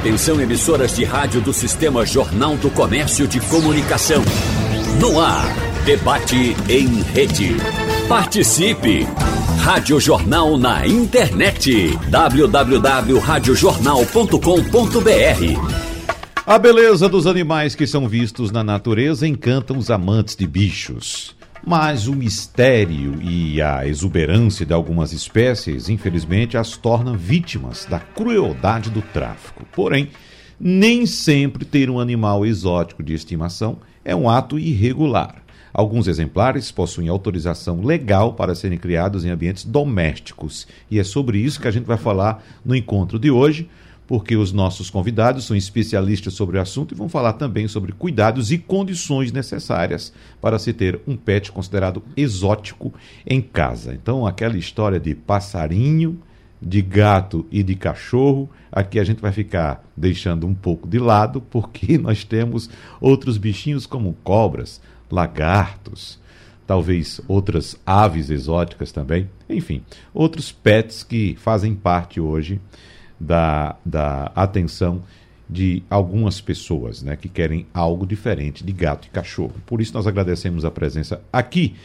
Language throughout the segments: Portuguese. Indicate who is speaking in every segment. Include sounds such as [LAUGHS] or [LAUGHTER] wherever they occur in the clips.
Speaker 1: Atenção emissoras de rádio do Sistema Jornal do Comércio de Comunicação. No ar, debate em rede. Participe! Rádio Jornal na internet. www.radiojornal.com.br
Speaker 2: A beleza dos animais que são vistos na natureza encantam os amantes de bichos. Mas o mistério e a exuberância de algumas espécies, infelizmente, as tornam vítimas da crueldade do tráfico. Porém, nem sempre ter um animal exótico de estimação é um ato irregular. Alguns exemplares possuem autorização legal para serem criados em ambientes domésticos. E é sobre isso que a gente vai falar no encontro de hoje porque os nossos convidados são especialistas sobre o assunto e vão falar também sobre cuidados e condições necessárias para se ter um pet considerado exótico em casa. Então, aquela história de passarinho, de gato e de cachorro, aqui a gente vai ficar deixando um pouco de lado, porque [LAUGHS] nós temos outros bichinhos como cobras, lagartos, talvez outras aves exóticas também, enfim, outros pets que fazem parte hoje da, da atenção de algumas pessoas né, que querem algo diferente de gato e cachorro. Por isso, nós agradecemos a presença aqui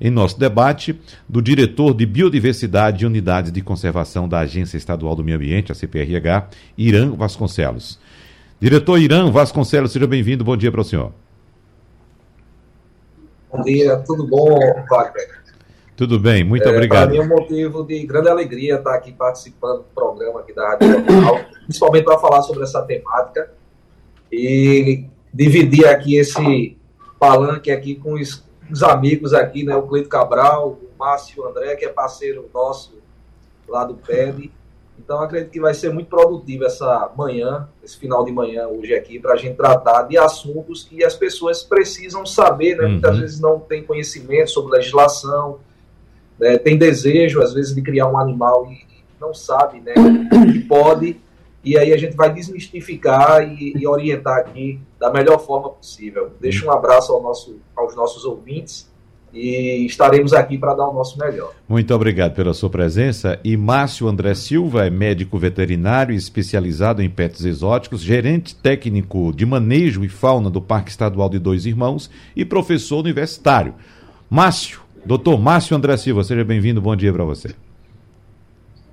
Speaker 2: em nosso debate do diretor de Biodiversidade e Unidades de Conservação da Agência Estadual do Meio Ambiente, a CPRH, Irã Vasconcelos. Diretor Irã Vasconcelos, seja bem-vindo. Bom dia para o senhor.
Speaker 3: Bom dia, tudo bom, Wagner?
Speaker 2: Tudo bem, muito é, obrigado.
Speaker 3: Para mim é um motivo de grande alegria estar aqui participando do programa aqui da Rádio Jornal, principalmente para falar sobre essa temática e dividir aqui esse palanque aqui com os, os amigos aqui, né, o Cleito Cabral, o Márcio André, que é parceiro nosso lá do PED. Então acredito que vai ser muito produtivo essa manhã, esse final de manhã hoje aqui, para a gente tratar de assuntos que as pessoas precisam saber, né? Uhum. Muitas vezes não tem conhecimento sobre legislação, né, tem desejo, às vezes, de criar um animal e não sabe né, que pode, e aí a gente vai desmistificar e, e, orientar aqui da melhor forma possível. Deixo um abraço ao nosso, aos nossos ouvintes e estaremos aqui para dar o nosso melhor.
Speaker 2: Muito obrigado pela sua presença. E Márcio André Silva é médico veterinário especializado em pets exóticos, gerente técnico de manejo e fauna do Parque Estadual de Dois Irmãos e professor universitário. Márcio, Doutor Márcio André Silva, seja bem-vindo, bom dia para você.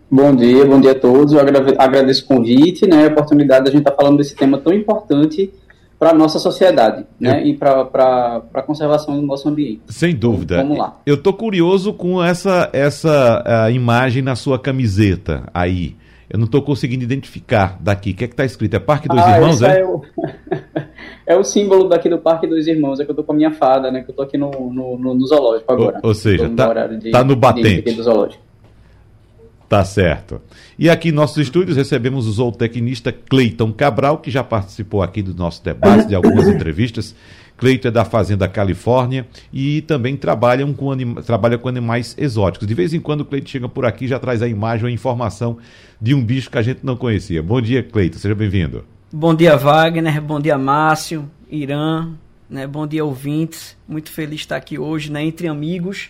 Speaker 4: Bom dia, bom dia a todos. Eu agradeço o convite, né, a oportunidade de a gente estar tá falando desse tema tão importante para a nossa sociedade né, Eu... e para a conservação do nosso ambiente.
Speaker 2: Sem dúvida. Vamos lá. Eu estou curioso com essa, essa imagem na sua camiseta aí. Eu não estou conseguindo identificar daqui. O que é que está escrito? É Parque dos ah, Irmãos, é?
Speaker 4: É o... é o... símbolo daqui do Parque dos Irmãos. É que eu estou com a minha fada, né? Que eu estou aqui no, no, no, zoológico agora.
Speaker 2: Ou, ou seja, está tá no batente. De, de, do zoológico. Tá certo. E aqui em nossos estúdios recebemos o zootecnista Cleiton Cabral, que já participou aqui do nosso debate, de algumas [LAUGHS] entrevistas. Cleito é da Fazenda Califórnia e também trabalha com, anima, trabalha com animais exóticos. De vez em quando o Cleito chega por aqui e já traz a imagem ou a informação de um bicho que a gente não conhecia. Bom dia, Cleito, seja bem-vindo.
Speaker 5: Bom dia, Wagner, bom dia, Márcio, Irã, né? bom dia, ouvintes. Muito feliz de estar aqui hoje, né? entre amigos,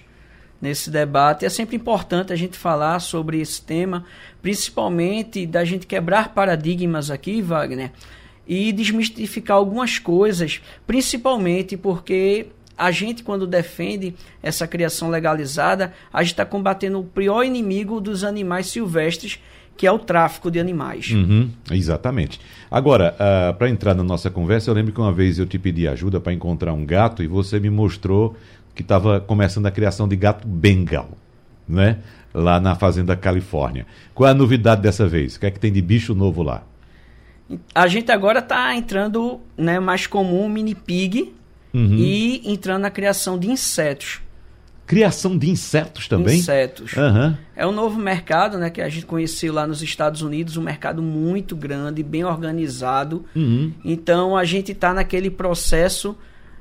Speaker 5: nesse debate. É sempre importante a gente falar sobre esse tema, principalmente da gente quebrar paradigmas aqui, Wagner, e desmistificar algumas coisas, principalmente porque a gente, quando defende essa criação legalizada, a gente está combatendo o pior inimigo dos animais silvestres, que é o tráfico de animais.
Speaker 2: Uhum, exatamente. Agora, uh, ah, para entrar na nossa conversa, eu lembro que uma vez eu te pedi ajuda para encontrar um gato e você me mostrou que estava começando a criação de gato bengal, né? Lá na Fazenda Califórnia. Qual é a novidade dessa vez? O que é que tem de bicho novo lá?
Speaker 5: A gente agora está entrando, né, mais comum, mini pig uhum. e entrando na criação de insetos.
Speaker 2: Criação de insetos também?
Speaker 5: Insetos. Uhum. É um novo mercado, né, que a gente conheceu lá nos Estados Unidos, um mercado muito grande, bem organizado. Uhum. Então a gente está naquele processo,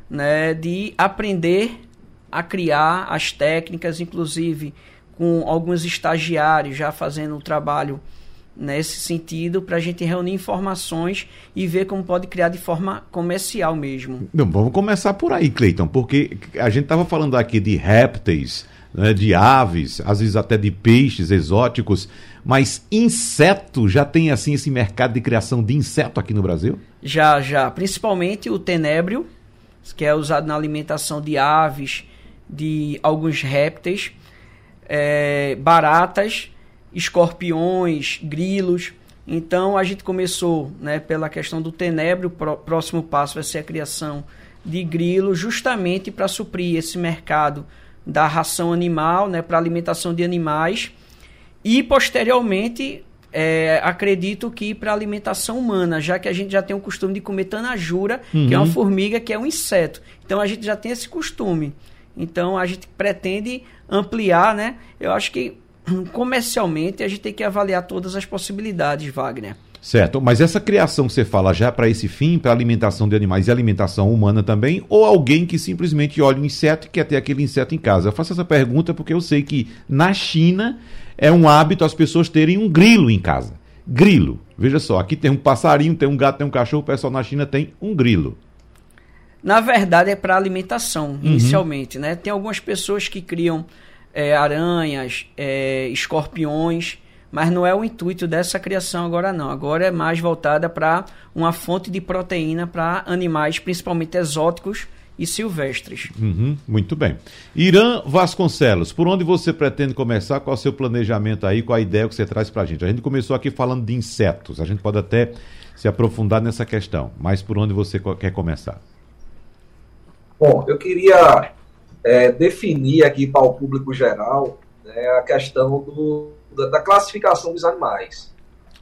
Speaker 5: né, de aprender a criar as técnicas, inclusive com alguns estagiários já fazendo o trabalho nesse sentido para a gente reunir informações e ver como pode criar de forma comercial mesmo.
Speaker 2: Não, vamos começar por aí, Cleiton, porque a gente estava falando aqui de répteis, né, de aves, às vezes até de peixes exóticos, mas inseto já tem assim esse mercado de criação de inseto aqui no Brasil?
Speaker 5: Já, já. Principalmente o tenébrio, que é usado na alimentação de aves, de alguns répteis, é, baratas, escorpiões, grilos. Então a gente começou né, pela questão do tenebro, o próximo passo vai ser a criação de grilo, justamente para suprir esse mercado da ração animal, né, para alimentação de animais, e posteriormente é, acredito que para alimentação humana, já que a gente já tem o costume de comer tanajura, uhum. que é uma uhum. formiga, que é um inseto. Então a gente já tem esse costume. Então a gente pretende ampliar, né? Eu acho que comercialmente a gente tem que avaliar todas as possibilidades, Wagner.
Speaker 2: Certo, mas essa criação que você fala já para esse fim, para alimentação de animais e alimentação humana também, ou alguém que simplesmente olha um inseto e quer ter aquele inseto em casa? Eu faço essa pergunta porque eu sei que na China é um hábito as pessoas terem um grilo em casa. Grilo. Veja só, aqui tem um passarinho, tem um gato, tem um cachorro, o pessoal na China tem um grilo.
Speaker 5: Na verdade é para alimentação, uhum. inicialmente, né? Tem algumas pessoas que criam é, aranhas, é, escorpiões, mas não é o intuito dessa criação agora não. Agora é mais voltada para uma fonte de proteína para animais, principalmente exóticos e silvestres.
Speaker 2: Uhum, muito bem. Irã Vasconcelos, por onde você pretende começar? Qual é o seu planejamento aí? Qual a ideia que você traz para a gente? A gente começou aqui falando de insetos, a gente pode até se aprofundar nessa questão, mas por onde você quer começar?
Speaker 3: Bom, eu queria é, definir aqui para o público geral né, a questão do, da, da classificação dos animais.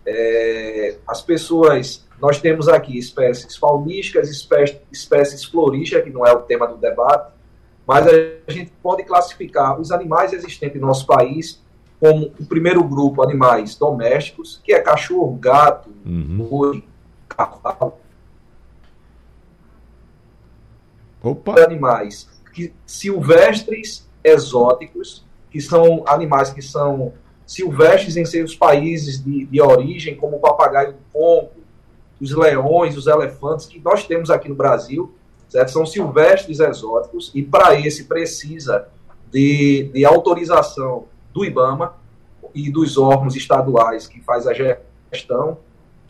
Speaker 3: É, as pessoas, nós temos aqui espécies faunísticas, espécies, espécies florísticas, que não é o tema do debate, mas a gente pode classificar os animais existentes no nosso país como o primeiro grupo, animais domésticos, que é cachorro, gato, uhum. boi, cavalo. Opa. Animais que, silvestres exóticos, que são animais que são silvestres em seus países de, de origem, como o papagaio do Congo, os leões, os elefantes, que nós temos aqui no Brasil, certo? são silvestres exóticos, e para esse precisa de, de autorização do IBAMA e dos órgãos estaduais que faz a gestão,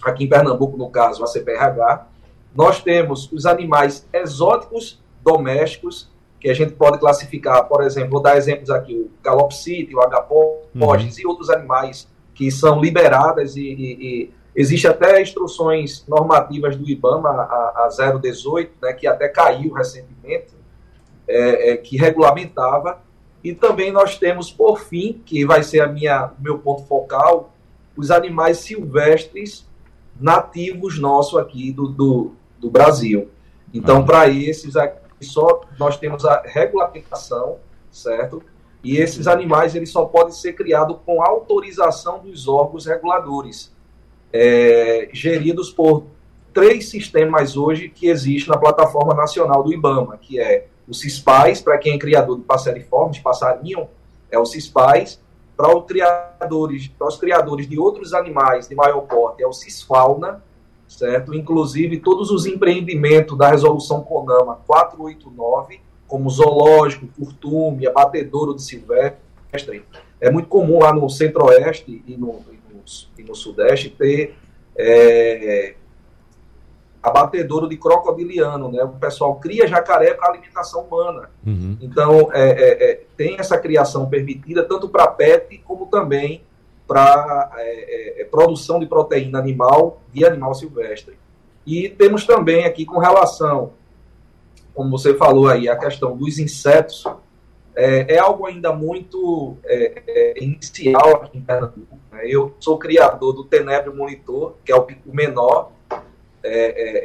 Speaker 3: aqui em Pernambuco, no caso, a CPRH, nós temos os animais exóticos domésticos que a gente pode classificar, por exemplo, vou dar exemplos aqui, o Galopsite, o Agapostes uhum. e outros animais que são liberadas e, e, e existe até instruções normativas do IBAMA, a, a 018, né, que até caiu recentemente, é, é, que regulamentava, e também nós temos, por fim, que vai ser a minha meu ponto focal, os animais silvestres nativos nossos aqui do, do, do Brasil. Então, uhum. para esses aqui, só nós temos a regulamentação, certo? E esses animais eles só podem ser criados com autorização dos órgãos reguladores, é, geridos por três sistemas hoje que existem na plataforma nacional do IBAMA, que é o CISPAIS, para quem é criador de passeriformes, passarinho, é o CISPAIS, para os criadores, para os criadores de outros animais de maior porte, é o CISFAUNA, certo? Inclusive, todos os empreendimentos da resolução CONAMA 489, como zoológico, curtume, abatedouro de silvestre, é muito comum lá no centro-oeste e no, e no, e no sudeste ter é, abatedouro de crocodiliano, né? O pessoal cria jacaré para alimentação humana. Uhum. Então, é, é, é tem essa criação permitida tanto para pet como também para é, é, é, produção de proteína animal de animal silvestre. E temos também aqui com relação, como você falou aí, a questão dos insetos, é, é algo ainda muito é, é inicial aqui em Pernambuco. Né? Eu sou criador do Tenebro Monitor, que é o, o menor,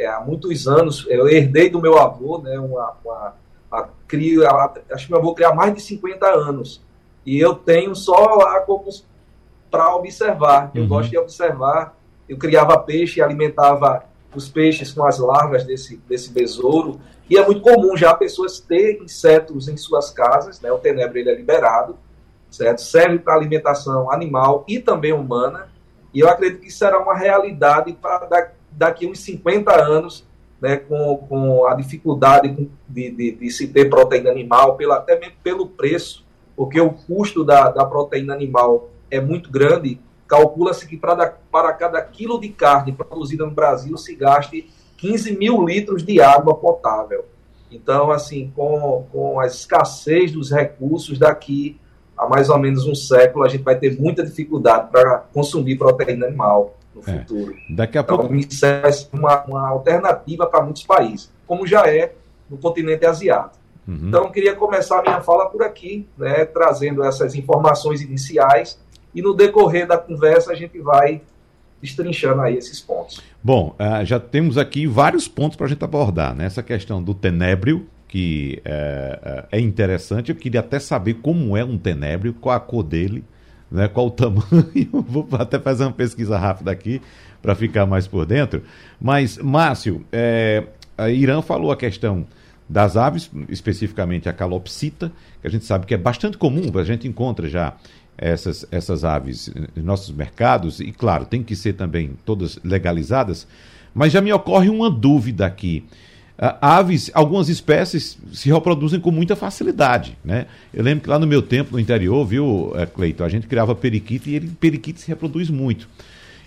Speaker 3: há muitos anos, eu herdei do meu avô, né, uma, uma a, crio, a, acho que meu avô cria há mais de 50 anos, e eu tenho só lá como para observar. Eu uhum. gosto de observar. Eu criava peixe e alimentava os peixes com as larvas desse, desse besouro. E é muito comum já pessoas terem insetos em suas casas, né? O tenebre ele é liberado, certo? Serve para alimentação animal e também humana. E eu acredito que será uma realidade para daqui uns 50 anos, né, com, com a dificuldade de, de, de se ter proteína animal, pela, até mesmo pelo preço porque o custo da, da proteína animal é muito grande. Calcula-se que para, para cada quilo de carne produzida no Brasil se gaste 15 mil litros de água potável. Então, assim, com, com a escassez dos recursos daqui a mais ou menos um século, a gente vai ter muita dificuldade para consumir proteína animal no é. futuro.
Speaker 2: Daqui a então, pouco.
Speaker 3: Isso é uma, uma alternativa para muitos países, como já é no continente asiático. Uhum. Então, eu queria começar a minha fala por aqui, né, trazendo essas informações iniciais, e no decorrer da conversa a gente vai destrinchando aí esses pontos.
Speaker 2: Bom, uh, já temos aqui vários pontos para a gente abordar, né? Essa questão do tenébrio, que é, é, interessante. Eu queria até saber como é um tenébrio, qual a cor dele, né? qual o [LAUGHS] tamanho. Vou até fazer uma pesquisa rápida aqui para ficar mais por dentro. Mas, Márcio, é, a Irã falou a questão das aves, especificamente a calopsita, que a gente sabe que é bastante comum, a gente encontra já essas, essas aves em nossos mercados, e claro, tem que ser também todas legalizadas, mas já me ocorre uma dúvida aqui. aves, algumas espécies se reproduzem com muita facilidade, né? Eu lembro que lá no meu tempo, no interior, viu, eh, Cleito, a gente criava periquito e ele, periquito se reproduz muito.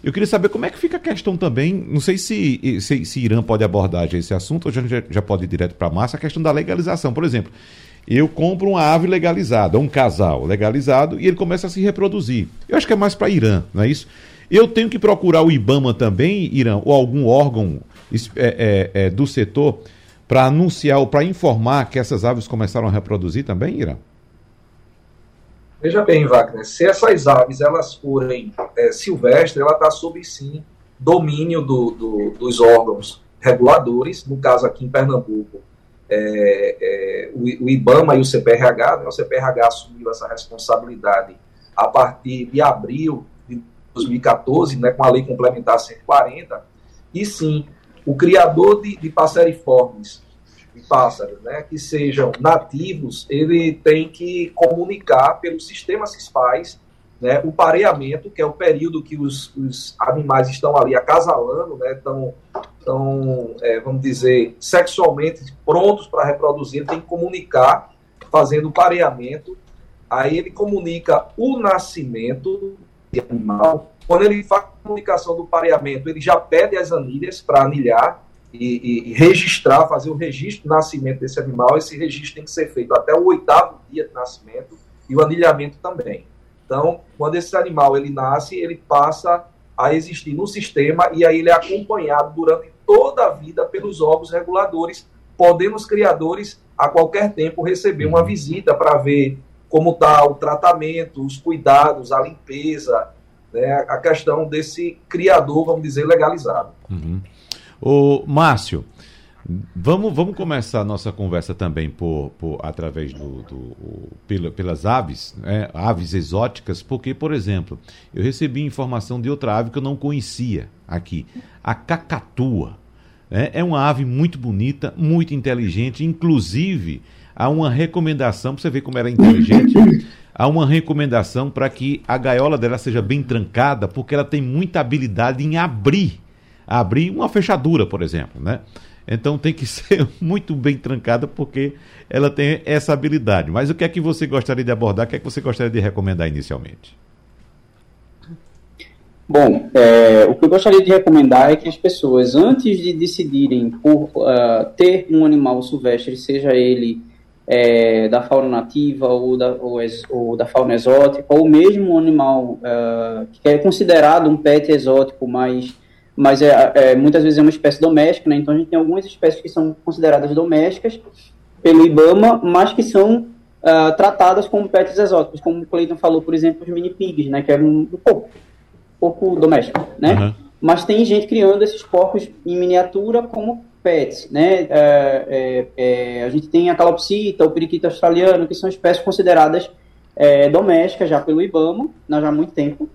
Speaker 2: Eu queria saber como é que fica a questão também, não sei se, se, se Irã pode abordar esse assunto, ou já, já pode ir direto para a massa, a questão da legalização. Por exemplo, eu compro uma ave legalizada, um casal legalizado, e ele começa a se reproduzir. Eu acho que é mais para Irã, não é isso? Eu tenho que procurar o IBAMA também, Irã, ou algum órgão é, é, é, do setor, para anunciar ou para informar que essas aves começaram a reproduzir também, Irã?
Speaker 3: Veja bem, Wagner, se essas aves elas forem é, silvestres, ela está sob sim domínio do, do, dos órgãos reguladores, no caso aqui em Pernambuco, é, é, o, o, IBAMA e o CPRH, né, o CPRH assumiu essa responsabilidade a partir de abril de 2014, né, com a lei complementar 140, e sim, o criador de, de passeriformes, de pássaros, né, que sejam nativos, ele tem que comunicar pelo sistema CISPAS né, o pareamento, que é o período que os, os animais estão ali acasalando, né, estão, estão é, vamos dizer, sexualmente prontos para reproduzir, tem que comunicar, fazendo o pareamento, aí ele comunica o nascimento de animal. Quando ele faz a comunicação do pareamento, ele já pede as anilhas para anilhar e, e, e, registrar, fazer o registro do nascimento desse animal. Esse registro tem que ser feito até o oitavo dia de nascimento e o anilhamento também. Então, quando esse animal ele nasce, ele passa a existir no sistema e aí ele é acompanhado durante toda a vida pelos órgãos reguladores, podendo os criadores a qualquer tempo receber uma visita para ver como está o tratamento, os cuidados, a limpeza, né, a questão desse criador, vamos dizer, legalizado.
Speaker 2: Uhum. O Márcio, Vamos, vamos começar a nossa conversa também por, por através do, do pela, pelas aves, né? aves exóticas, porque, por exemplo, eu recebi informação de outra ave que eu não conhecia aqui, a cacatua. Né? É uma ave muito bonita, muito inteligente, inclusive há uma recomendação, para você ver como ela é inteligente, há uma recomendação para que a gaiola dela seja bem trancada, porque ela tem muita habilidade em abrir, abrir uma fechadura, por exemplo, né? Então tem que [LAUGHS] ser muito bem trancada porque ela tem essa habilidade. Mas o que é que você gostaria de abordar? O que é que você gostaria de recomendar inicialmente?
Speaker 4: Bom, é, o que eu gostaria de recomendar é que as pessoas, antes de decidirem por uh, ter um animal silvestre, seja ele é, da fauna nativa ou da, ou, ou, da fauna exótica, ou mesmo um animal uh, que é considerado um pet exótico, mas mas é, é, muitas vezes é uma espécie doméstica, né? Então a gente tem algumas espécies que são consideradas domésticas pelo IBAMA, mas que são uh, tratadas como pets exóticos, como o Cleiton falou, por exemplo, os mini pigs, né? Que é um, um pouco, pouco doméstico, né? Uhum. Mas tem gente criando esses porcos em miniatura como pets, né? É, é, é, a gente tem a calopsita, o periquito australiano, que são espécies consideradas é, domésticas já pelo IBAMA, já há muito tempo,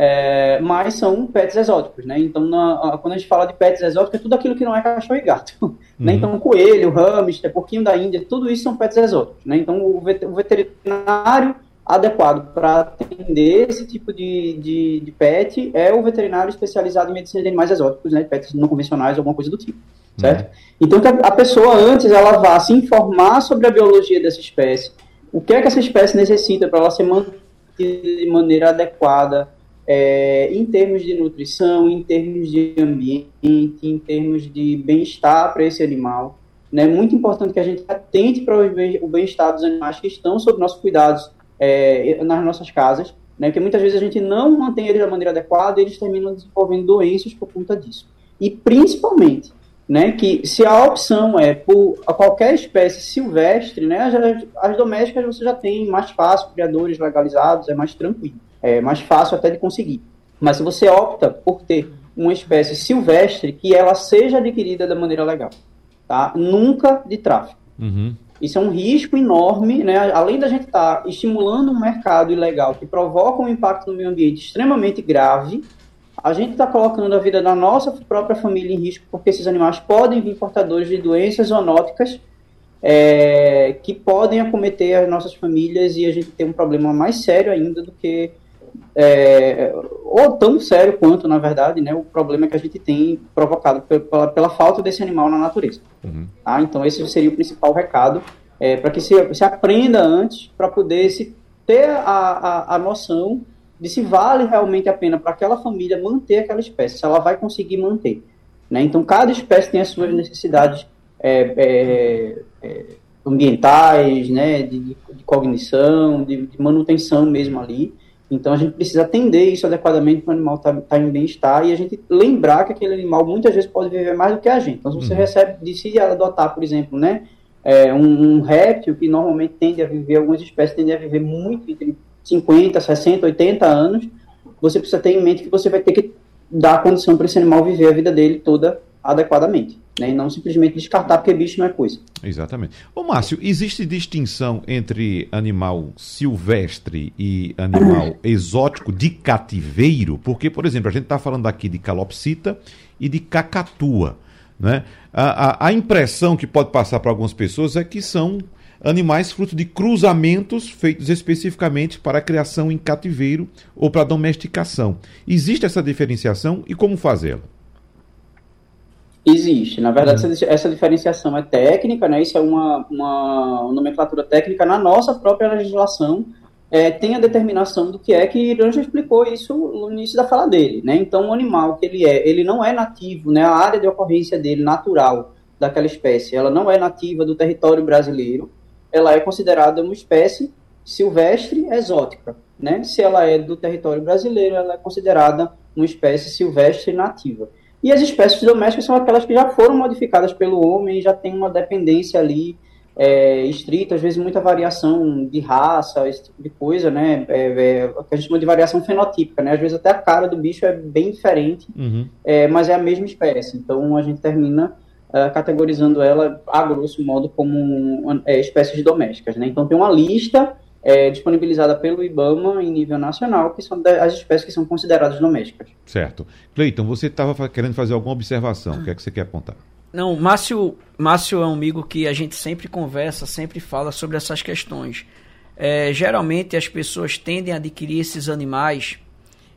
Speaker 4: é, mas são pets exóticos, né? Então, na, quando a gente fala de pets exóticos, é tudo aquilo que não é cachorro e gato. [LAUGHS] Né? Uhum. Né? Então, coelho, hamster, porquinho da Índia, tudo isso são pets exóticos, né? Então, o, veterinário adequado para atender esse tipo de, de, de, pet é o veterinário especializado em medicina de animais exóticos, né? Pets não convencionais, alguma coisa do tipo, certo? Uhum. Então, que a, a pessoa, antes, ela vá se informar sobre a biologia dessa espécie, o que é que essa espécie necessita para ela ser mantida de maneira adequada é, em termos de nutrição, em termos de ambiente, em termos de bem-estar para esse animal. É né? muito importante que a gente atente para o bem-estar dos animais que estão sob nossos cuidados é, nas nossas casas, né? porque muitas vezes a gente não mantém eles da maneira adequada e eles terminam desenvolvendo doenças por conta disso. E principalmente, né, que se a opção é por qualquer espécie silvestre, né, as, as domésticas você já tem mais fácil, criadores legalizados, é mais tranquilo, é mais fácil até de conseguir. Mas se você opta por ter uma espécie silvestre, que ela seja adquirida da maneira legal, tá? Nunca de tráfico. Uhum. Isso é um risco enorme, né? Além da gente estar tá estimulando um mercado ilegal que provoca um impacto no meio ambiente extremamente grave, a gente está colocando a vida da nossa própria família em risco, porque esses animais podem vir portadores de doenças zoonóticas é, que podem acometer as nossas famílias e a gente tem um problema mais sério ainda do que é, ou tão sério quanto, na verdade, né, o problema que a gente tem provocado pela, pela falta desse animal na natureza. Uhum. Tá? Então, esse seria o principal recado, é, para que se, se aprenda antes, para poder se ter a, a, a noção de se vale realmente a pena para aquela família manter aquela espécie, se ela vai conseguir manter. Né? Então, cada espécie tem as suas necessidades é, é, é, ambientais, né? de, de cognição, de, de, manutenção mesmo ali. Então, a gente precisa atender isso adequadamente para o animal estar tá, tá em bem-estar e a gente lembrar que aquele animal muitas vezes pode viver mais do que a gente. Então, se você uhum. recebe, decide adotar, por exemplo, né? É, um, um réptil que normalmente tende a viver, algumas espécies tendem a viver muito entre 50, 60, 80 anos, você precisa ter em mente que você vai ter que dar a condição para esse animal viver a vida dele toda adequadamente. Né? E não simplesmente descartar porque bicho não é coisa.
Speaker 2: Exatamente. Ô Márcio, existe distinção entre animal silvestre e animal [COUGHS] exótico de cativeiro? Porque, por exemplo, a gente está falando aqui de calopsita e de cacatua. Né? A, a, a impressão que pode passar para algumas pessoas é que são animais fruto de cruzamentos feitos especificamente para a criação em cativeiro ou para domesticação. Existe essa diferenciação e como fazê-la?
Speaker 4: Existe. Na verdade, uhum. essa diferenciação é técnica, né? Isso é uma, uma nomenclatura técnica na nossa própria legislação. É, tem a determinação do que é que Irã já explicou isso no início da fala dele, né? Então, o animal que ele é, ele não é nativo, né? A área de ocorrência dele, natural, daquela espécie, ela não é nativa do território brasileiro ela é considerada uma espécie silvestre exótica. Né? Se ela é do território brasileiro, ela é considerada uma espécie silvestre nativa. E as espécies domésticas são aquelas que já foram modificadas pelo homem e já tem uma dependência ali é, estrita, às vezes muita variação de raça, esse tipo de coisa, né? É, é, que a gente chama de variação fenotípica, né? Às vezes até a cara do bicho é bem diferente, uhum. é, mas é a mesma espécie. Então a gente termina uh, categorizando ela, a grosso modo, como é, espécies domésticas. Né? Então, tem uma lista é, disponibilizada pelo IBAMA em nível nacional, que são as espécies que são consideradas domésticas.
Speaker 2: Certo. Cleiton, você estava querendo fazer alguma observação. O que é que você quer apontar?
Speaker 5: Não, Márcio, Márcio é um amigo que a gente sempre conversa, sempre fala sobre essas questões. É, geralmente as pessoas tendem a adquirir esses animais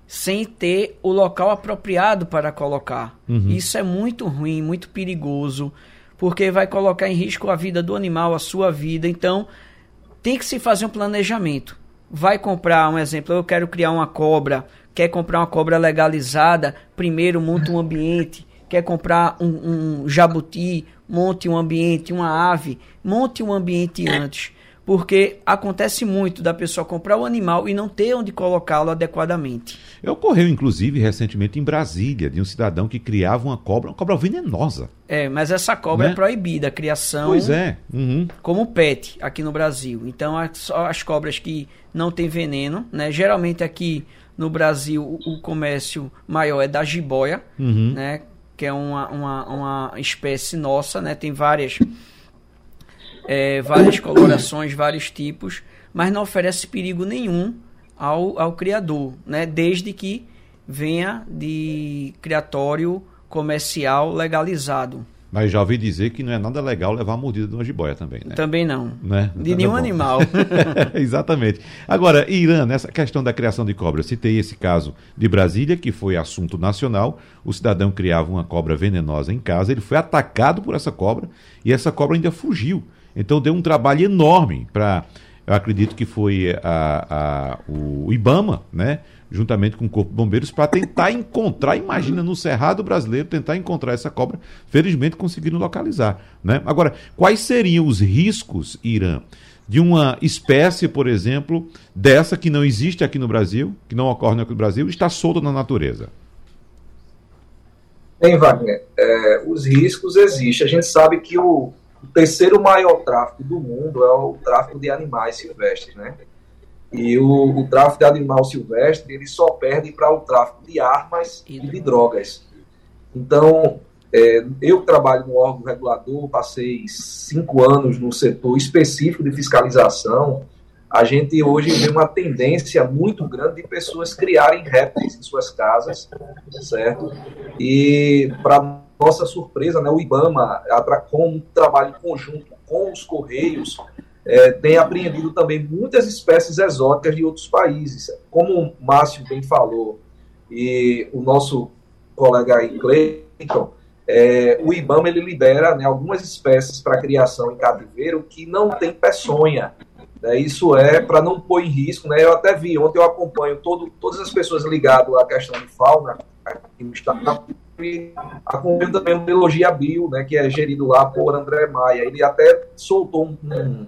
Speaker 5: sem ter o local apropriado para colocar. Uhum. Isso é muito ruim, muito perigoso, porque vai colocar em risco a vida do animal, a sua vida. Então, tem que se fazer um planejamento. Vai comprar, um exemplo, eu quero criar uma cobra, quer comprar uma cobra legalizada, primeiro monta um ambiente, quer comprar um, um jabuti, monte um ambiente, uma ave, monte um ambiente antes porque acontece muito da pessoa comprar o animal e não ter onde colocá-lo adequadamente.
Speaker 2: Ocorreu, inclusive, recentemente em Brasília, de um cidadão que criava uma cobra, uma cobra venenosa.
Speaker 5: É, mas essa cobra né? é proibida, a criação.
Speaker 2: Pois é. Uhum.
Speaker 5: Como pet aqui no Brasil. Então, só as cobras que não têm veneno, né? Geralmente aqui no Brasil o comércio maior é da jiboia, uhum. né? Que é uma, uma, uma espécie nossa, né? Tem várias é, várias colorações, vários tipos, mas não oferece perigo nenhum ao, ao criador, né? desde que venha de criatório comercial legalizado.
Speaker 2: Mas já ouvi dizer que não é nada legal levar a mordida de uma jiboia também, né?
Speaker 5: Também não. Né? De nenhum animal. [LAUGHS]
Speaker 2: Exatamente. Agora, Irã, nessa questão da criação de cobras, citei esse caso de Brasília, que foi assunto nacional. O cidadão criava uma cobra venenosa em casa, ele foi atacado por essa cobra e essa cobra ainda fugiu. Então deu um trabalho enorme para eu acredito que foi a, a, o IBAMA, né? juntamente com o Corpo de Bombeiros, para tentar encontrar, imagina, no Cerrado Brasileiro, tentar encontrar essa cobra. Felizmente conseguiram localizar. Né? Agora, quais seriam os riscos, Irã, de uma espécie, por exemplo, dessa que não existe aqui no Brasil, que não ocorre aqui no Brasil, está solta na natureza?
Speaker 3: Bem, Wagner, é, os riscos existem. A gente sabe que o, o terceiro maior tráfico do mundo é o tráfico de animais silvestres, né? E o, o tráfico de animal silvestre, ele só perde para o tráfico de armas e de drogas. Então, é, eu trabalho no órgão regulador, passei cinco anos no setor específico de fiscalização. A gente hoje vê uma tendência muito grande de pessoas criarem répteis em suas casas, certo? E, para nossa surpresa, né, o IBAMA, com um trabalho conjunto com os Correios, é, tem apreendido também muitas espécies exóticas de outros países. Como o Márcio bem falou, e o nosso colega aí, Cleiton, é, o IBAMA ele libera né, algumas espécies para criação em cativeiro que não tem peçonha. Né, isso é para não pôr em risco. Né, eu até vi, ontem eu acompanho todo, todas as pessoas ligadas à questão de fauna aqui no estado, acompanho também o Biologia Bio, né, que é gerido lá por André Maia. Ele até soltou um, um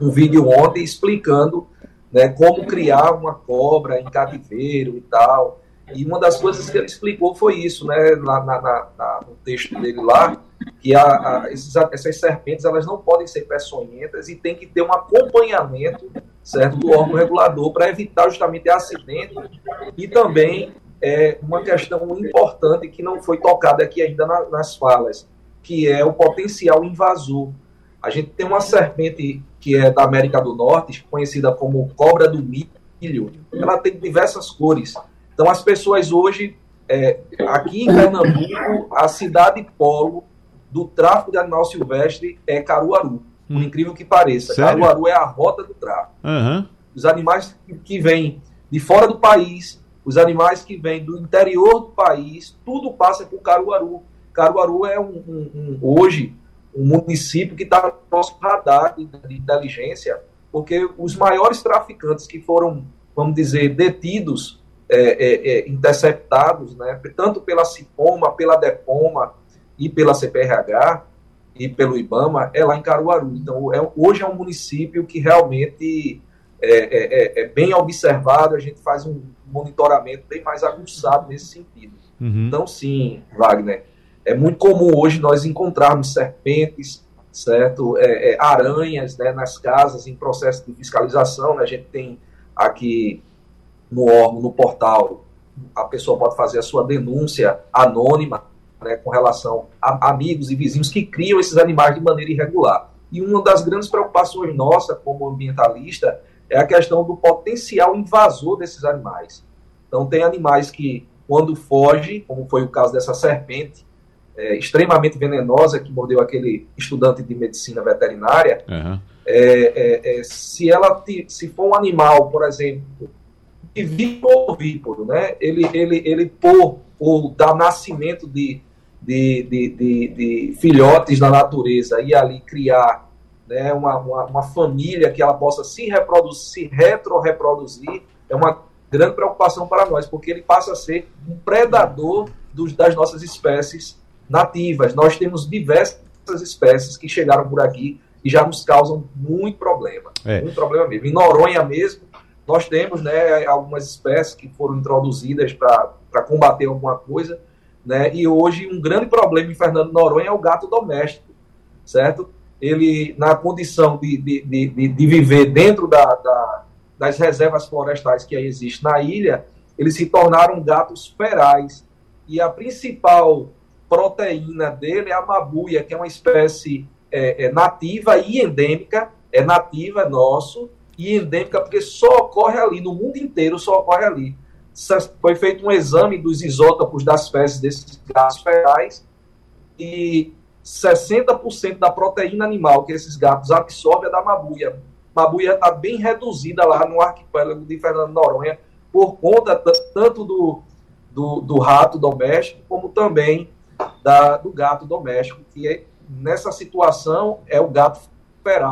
Speaker 3: um vídeo ontem explicando né, como criar uma cobra em cativeiro e tal. E uma das coisas que ele explicou foi isso, né, na, na, na no texto dele lá, que a, a, esses, essas serpentes elas não podem ser peçonhentas e tem que ter um acompanhamento certo, do órgão regulador para evitar justamente acidente e também é, uma questão importante que não foi tocada aqui ainda na, nas falas, que é o potencial invasor. A gente tem uma serpente que é da América do Norte, conhecida como cobra do milho. Ela tem diversas cores. Então, as pessoas hoje, é, aqui em Pernambuco, a cidade polo do tráfico de animal silvestre é Caruaru. Por hum. incrível que pareça. Sério? Caruaru é a rota do tráfico.
Speaker 2: Uhum.
Speaker 3: Os animais que vêm de fora do país, os animais que vêm do interior do país, tudo passa por Caruaru. Caruaru é um, um, um hoje um município que está no nosso radar de, inteligência, porque os maiores traficantes que foram, vamos dizer, detidos, é, é, é, interceptados, né, tanto pela CIPOMA, pela DEPOMA e pela CPRH e pelo IBAMA, é lá em Caruaru. Então, é, hoje é um município que realmente é, é, é, é bem observado, a gente faz um monitoramento bem mais aguçado nesse sentido. Uhum. Então, sim, Wagner, é muito comum hoje nós encontrarmos serpentes, certo? É, é, aranhas né, nas casas em processo de fiscalização. Né? A gente tem aqui no órgão, no portal, a pessoa pode fazer a sua denúncia anônima né, com relação a amigos e vizinhos que criam esses animais de maneira irregular. E uma das grandes preocupações nossa como ambientalista é a questão do potencial invasor desses animais. Então tem animais que, quando foge, como foi o caso dessa serpente, é, extremamente venenosa que mordeu aquele estudante de medicina veterinária, uhum. é, é, se ela se for um animal, por exemplo, ovíparo, né? Ele, ele, ele por, por dar nascimento de, de, de, de, de filhotes na natureza e ali criar né, uma, uma, uma, família que ela possa se reproduzir, se retro-reproduzir, é uma grande preocupação para nós, porque ele passa a ser um predador dos, das nossas espécies nativas. Nós temos diversas espécies que chegaram por aqui e já nos causam muito problema. É. Muito problema mesmo. Em Noronha mesmo, nós temos né, algumas espécies que foram introduzidas para combater alguma coisa, né, e hoje um grande problema em Fernando Noronha é o gato doméstico, certo? Ele, na condição de, de, de, de viver dentro da, da, das reservas florestais que existem na ilha, eles se tornaram gatos ferais. E a principal proteína dele é a mabuia, que é uma espécie é, é nativa e endêmica, é nativa, é nosso, e endêmica porque só ocorre ali, no mundo inteiro só ocorre ali. Foi feito um exame dos isótopos das fezes desses gatos ferais e 60% da proteína animal que esses gatos absorvem é da mabuia. Mabuia está bem reduzida lá no arquipélago de Fernando Noronha por conta tanto do, do, do rato doméstico como também da, do gato doméstico, que é, nessa situação é o gato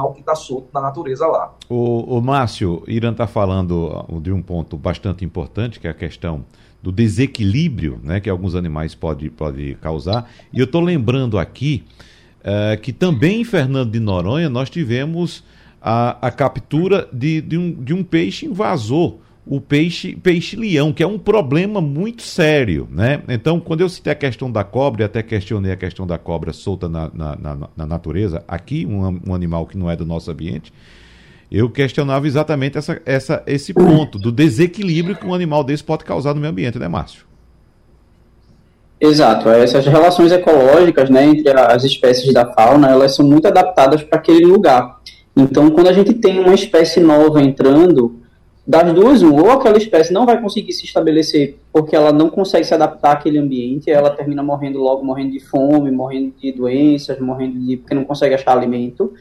Speaker 3: o que está solto na natureza lá.
Speaker 2: O, o Márcio, Irã está falando de um ponto bastante importante, que é a questão do desequilíbrio né, que alguns animais podem pode causar. E eu estou lembrando aqui uh, que também em Fernando de Noronha nós tivemos a, a captura de, de, um, de um peixe invasor o peixe peixe-leão, que é um problema muito sério, né? Então, quando eu citei a questão da cobra, e até questionei a questão da cobra solta na, na, na, na natureza, aqui, um, um, animal que não é do nosso ambiente, eu questionava exatamente essa, essa, esse ponto do desequilíbrio que um animal desse pode causar no meio ambiente, né, Márcio?
Speaker 4: Exato, essas relações ecológicas né, entre as espécies da fauna, elas são muito adaptadas para aquele lugar. Então, quando a gente tem uma espécie nova entrando, das duas, ou aquela espécie não vai conseguir se estabelecer porque ela não consegue se adaptar àquele ambiente, ela termina morrendo logo, morrendo de fome, morrendo de doenças, morrendo de porque não consegue achar alimento,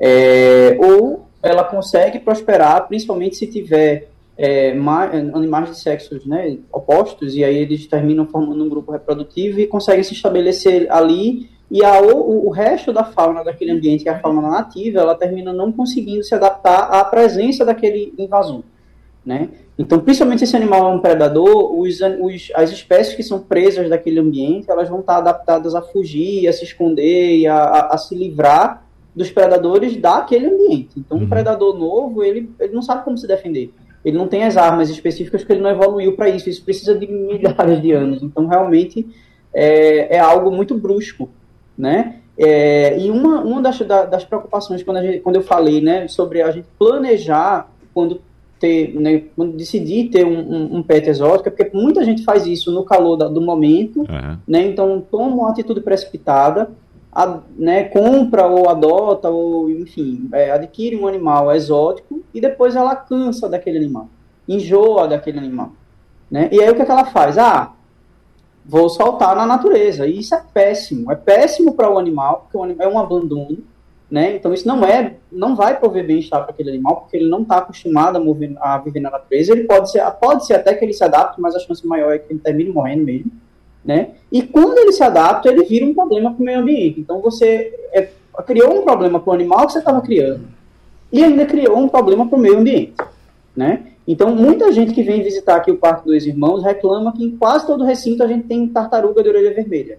Speaker 4: é, ou ela consegue prosperar, principalmente se tiver é, animais de sexos né, opostos, e aí eles terminam formando um grupo reprodutivo e conseguem se estabelecer ali, e a, o, o resto da fauna daquele ambiente, que é a fauna nativa, ela termina não conseguindo se adaptar à presença daquele invasor. Né? Então, principalmente se esse animal é um predador, os, os, as espécies que são presas daquele ambiente, elas vão estar adaptadas a fugir, a se esconder a, a, a se livrar dos predadores daquele ambiente. Então, uhum. um predador novo, ele, ele não sabe como se defender. Ele não tem as armas específicas porque ele não evoluiu para isso. Isso precisa de milhares de anos. Então, realmente, é, é algo muito brusco, né? É, e uma, uma das, das preocupações, quando, gente, quando eu falei né, sobre a gente planejar, quando ter, né, decidir ter um, um, um, pet exótico, é porque muita gente faz isso no calor da, do momento, uhum. né, então toma uma atitude precipitada, a, né, compra ou adota, ou enfim, é, adquire um animal exótico e depois ela cansa daquele animal, enjoa daquele animal. Né? E aí o que, é que ela faz? Ah, vou soltar na natureza. E isso é péssimo. É péssimo para o animal, porque o animal é um abandono né? Então isso não é, não vai prover bem-estar para aquele animal, porque ele não está acostumado a, mover, a, viver na natureza. Ele pode ser, pode ser até que ele se adapte, mas a chance maior é que ele termine morrendo mesmo, né? E quando ele se adapta, ele vira um problema para o meio ambiente. Então você é, criou um problema para o animal que você estava criando e ainda criou um problema para o meio ambiente, né? Então muita gente que vem visitar aqui o Parque dos Irmãos reclama que em quase todo recinto a gente tem tartaruga de orelha vermelha,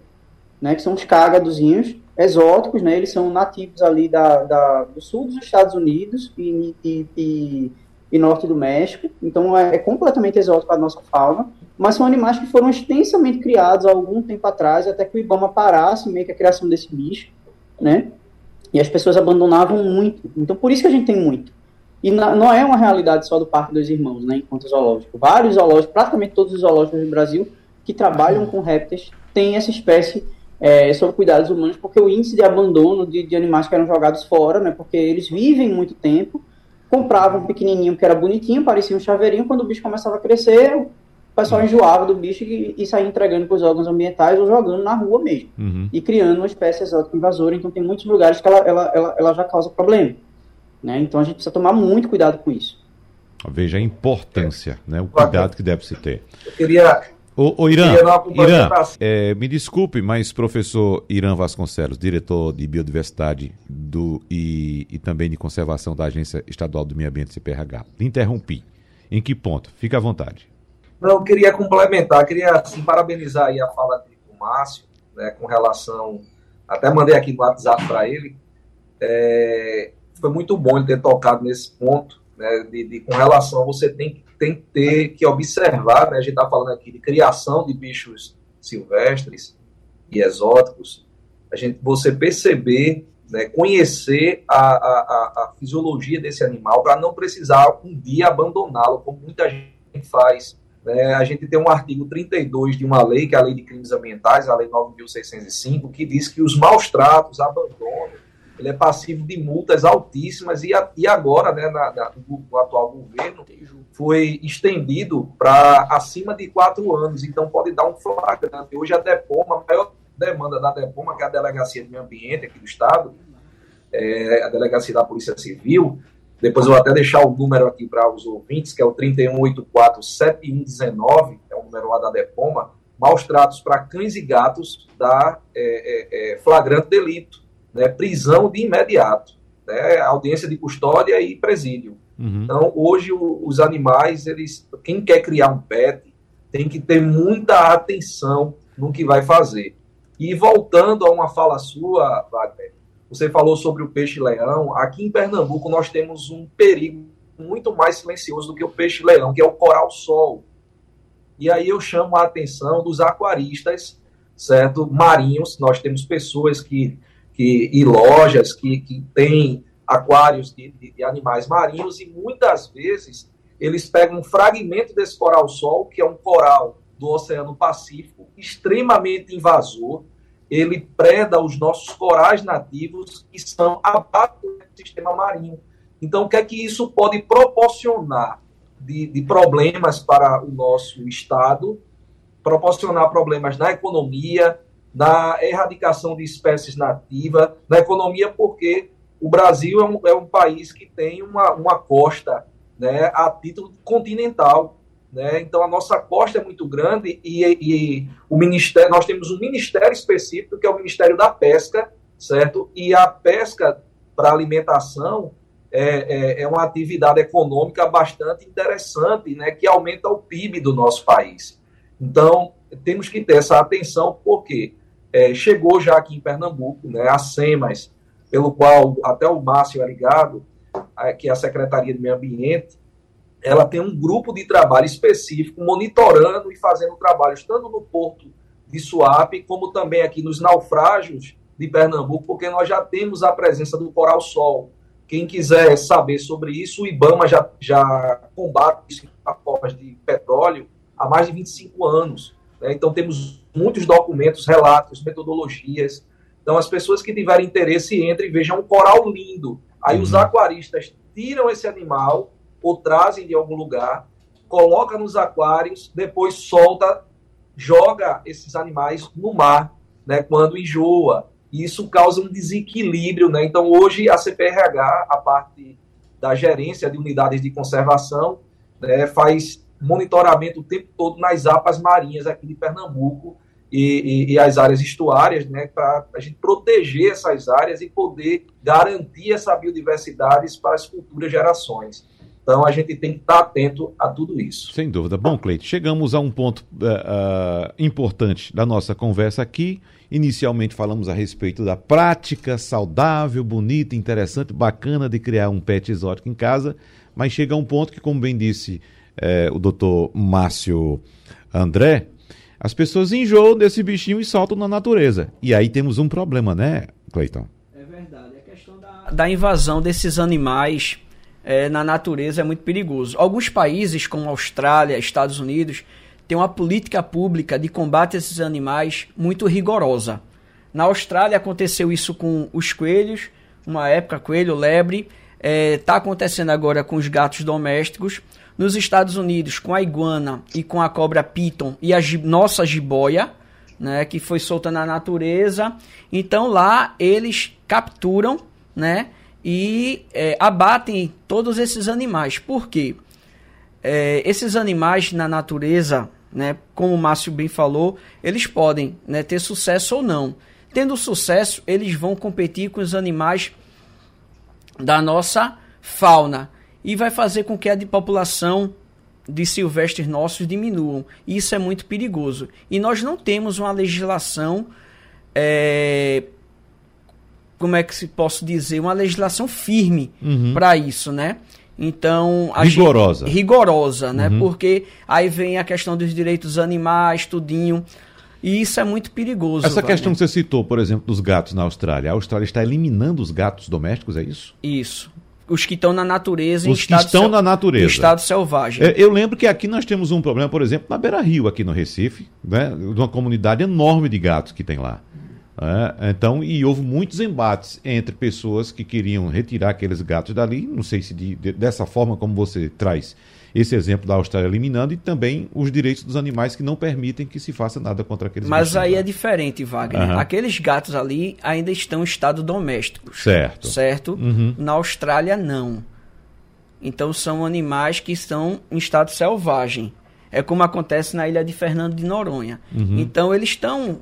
Speaker 4: né? Que são os cágadozinhos exóticos, né? Eles são nativos ali da, da do sul dos Estados Unidos e, e, e, e norte do México. Então é, é, completamente exótico a nossa fauna. Mas são animais que foram extensamente criados há algum tempo atrás, até que o IBAMA parasse meio que a criação desse bicho, né? E as pessoas abandonavam muito. Então por isso que a gente tem muito. E não é uma realidade só do Parque dos Irmãos, né? Enquanto zoológico. Vários zoológicos, praticamente todos os zoológicos do Brasil que trabalham com répteis têm essa espécie é, sobre cuidados humanos, porque o índice de abandono de, de, animais que eram jogados fora, né, porque eles vivem muito tempo, compravam um pequenininho que era bonitinho, parecia um chaveirinho, quando o bicho começava a crescer, o pessoal enjoava do bicho e, e saía entregando para os órgãos ambientais ou jogando na rua mesmo, uhum. e criando uma espécie exótica invasora, então tem muitos lugares que ela, ela, ela, ela já causa problema. Né? Então a gente precisa tomar muito cuidado com isso.
Speaker 2: Veja a importância, né? o cuidado que deve se ter.
Speaker 3: Eu queria
Speaker 2: Ô, ô Irã, Irã é, me desculpe, mas professor Irã Vasconcelos, diretor de Biodiversidade do, e, e também de Conservação da Agência Estadual do Meio Ambiente, CPRH, interrompi. Em que ponto? Fique à vontade.
Speaker 3: Não, eu queria complementar, queria assim, parabenizar aí a fala do Márcio, né, com relação, até mandei aqui no WhatsApp para ele, é, foi muito bom ele ter tocado nesse ponto, né, de, de, com relação, você tem tem que ter que observar, né, a gente está falando aqui de criação de bichos silvestres e exóticos, a gente, você perceber, né, conhecer a, a, a fisiologia desse animal para não precisar um dia abandoná-lo, como muita gente faz. Né? A gente tem um artigo 32 de uma lei, que é a Lei de Crimes Ambientais, a Lei 9.605, que diz que os maus tratos, abandono, ele é passivo de multas altíssimas e, a, e agora, né, na, na, no, no, atual governo, foi estendido para acima de quatro anos, então pode dar um flagrante. Hoje a DEPOMA, a maior demanda da DEPOMA, que é a Delegacia de Meio Ambiente aqui do Estado, é a Delegacia da Polícia Civil, depois eu vou até deixar o número aqui para os ouvintes, que é o 3184-7119, é o número lá da DEPOMA, maus tratos para cães e gatos da é, é, é, flagrante delito né, prisão de imediato. né? Audiência de custódia e presídio. Uhum. Então, hoje, o, os animais, eles, quem quer criar um pet, tem que ter muita atenção no que vai fazer. E voltando a uma fala sua, Wagner, você falou sobre o peixe-leão. Aqui em Pernambuco, nós temos um perigo muito mais silencioso do que o peixe-leão, que é o coral-sol. E aí eu chamo a atenção dos aquaristas, certo? Marinhos. Nós temos pessoas que, que e lojas que, que têm aquários de, de, de animais marinhos e muitas vezes eles pegam um fragmento desse coral-sol, que é um coral do Oceano Pacífico, extremamente invasor. Ele preda os nossos corais nativos que estão abaixo do sistema marinho. Então, o que é que isso pode proporcionar de, de problemas para o nosso Estado? Proporcionar problemas na economia, na erradicação de espécies nativas, na economia, porque o Brasil é um, é um país que tem uma, uma costa né, a título continental. Né? Então, a nossa costa é muito grande e, e, o ministério, nós temos um ministério específico, que é o Ministério da Pesca, certo? E a pesca para alimentação é, é, é, uma atividade econômica bastante interessante, né, que aumenta o PIB do nosso país. Então, temos que ter essa atenção, porque é, chegou já aqui em Pernambuco, né, a SEMAS, pelo qual até o Márcio é ligado, que é a Secretaria de Meio Ambiente, ela tem um grupo de trabalho específico monitorando e fazendo trabalhos tanto no porto de Suape, como também aqui nos naufrágios de Pernambuco, porque nós já temos a presença do Coral Sol. Quem quiser saber sobre isso, o IBAMA já, já combate isso formas de petróleo há mais de 25 anos. Né? Então, temos muitos documentos, relatos, metodologias. Então, as pessoas que tiverem interesse, entrem e vejam um coral lindo. Aí, uhum. os aquaristas tiram esse animal ou trazem de algum lugar, coloca nos aquários, depois solta, joga esses animais no mar, né, quando enjoa. E isso causa um desequilíbrio, né? Então hoje a CPRH, a parte da gerência de unidades de conservação, né, faz monitoramento o tempo todo nas apas marinhas aqui de Pernambuco e, e, e as áreas estuárias, né, para a gente proteger essas áreas e poder garantir essa biodiversidade para as futuras gerações. Então a gente tem que estar atento a tudo isso.
Speaker 2: Sem dúvida. Bom, Cleide, chegamos a um ponto uh, uh, importante da nossa conversa aqui. Inicialmente falamos a respeito da prática saudável, bonita, interessante, bacana de criar um pet exótico em casa, mas chega a um ponto que, como bem disse uh, o doutor Márcio André, as pessoas enjoam desse bichinho e soltam na natureza. E aí temos um problema, né, Cleiton?
Speaker 5: É verdade. A questão da, da invasão desses animais é, na natureza é muito perigoso. Alguns países, como Austrália, Estados Unidos, têm uma política pública de combate a esses animais muito rigorosa. Na Austrália aconteceu isso com os coelhos, uma época coelho, lebre, está é, tá acontecendo agora com os gatos domésticos. Nos Estados Unidos, com a iguana e com a cobra piton e a nossa jiboia, né, que foi solta na natureza. Então lá eles capturam, né, e é, abatem todos esses animais. Por quê? É, esses animais na natureza, né, como o Márcio bem falou, eles podem né, ter sucesso ou não. Tendo sucesso, eles vão competir com os animais da nossa fauna e vai fazer com que a de população de silvestres nossos diminuam. Isso é muito perigoso. E nós não temos uma legislação é, como é que se posso dizer, uma legislação firme uhum. para isso, né? Então,
Speaker 2: rigorosa.
Speaker 5: Gente, rigorosa, né? Uhum. Porque aí vem a questão dos direitos animais, tudinho. E isso é muito perigoso.
Speaker 2: Essa questão que você citou, por exemplo, dos gatos na Austrália. A Austrália está eliminando os gatos domésticos, é isso?
Speaker 5: Isso. Os que estão na natureza
Speaker 2: Os que estão na natureza. Em
Speaker 5: estado selvagem.
Speaker 2: É, eu lembro que aqui nós temos um problema, por exemplo, na Beira Rio, aqui no Recife, né? De uma comunidade enorme de gatos que tem lá. É, então, e houve muitos embates entre pessoas que queriam retirar aqueles gatos dali, não sei se de, de, dessa forma como você traz esse exemplo da Austrália eliminando, e também os direitos dos animais que não permitem que se faça nada contra aqueles
Speaker 5: Mas aí é diferente, Wagner. Uhum. Aqueles gatos ali ainda estão em estado doméstico.
Speaker 2: Certo.
Speaker 5: Certo? Uhum. Na Austrália, não. Então são animais que estão em estado selvagem. É como acontece na ilha de Fernando de Noronha. Uhum. Então eles estão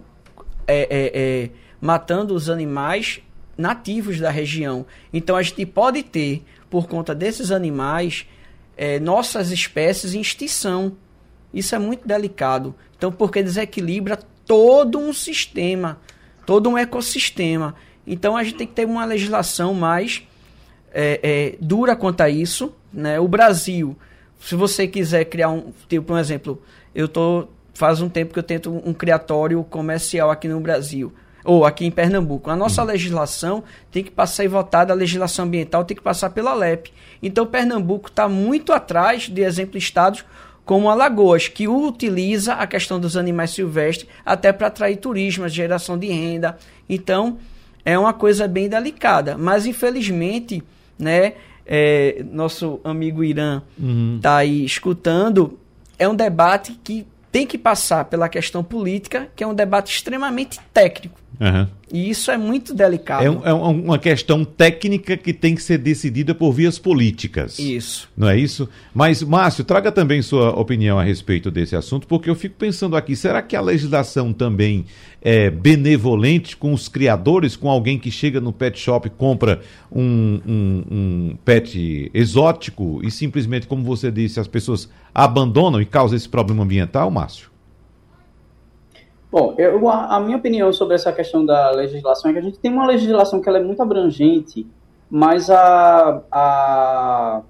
Speaker 5: é, é, é, matando os animais nativos da região. Então a gente pode ter, por conta desses animais, é, nossas espécies em extinção. Isso é muito delicado. Então, porque desequilibra todo um sistema, todo um ecossistema. Então a gente tem que ter uma legislação mais é, é, dura quanto a isso. Né? O Brasil, se você quiser criar um, tipo, um exemplo, eu tô faz um tempo que eu tento um criatório comercial aqui no Brasil ou aqui em Pernambuco. A nossa uhum. legislação tem que passar e votar, a legislação ambiental tem que passar pela LEP. Então Pernambuco está muito atrás de exemplo estados como Alagoas, que utiliza a questão dos animais silvestres até para atrair turismo, geração de renda. Então, é uma coisa bem delicada. Mas, infelizmente, né, é, nosso amigo Irã está uhum. Tá aí escutando, é um debate que tem que passar pela questão política, que é um debate extremamente técnico. Uhum. E isso é muito delicado.
Speaker 2: É, um, é, uma questão técnica que tem que ser decidida por vias políticas.
Speaker 5: Isso.
Speaker 2: Não é isso? Mas, Márcio, traga também sua opinião a respeito desse assunto, porque eu fico pensando aqui: será que a legislação também é benevolente com os criadores, com alguém que chega no pet shop e compra um, um, um pet exótico e simplesmente, como você disse, as pessoas abandonam e causa esse problema ambiental, Márcio?
Speaker 4: Bom, eu, a, minha opinião sobre essa questão da legislação é que a gente tem uma legislação que ela é muito abrangente, mas a, a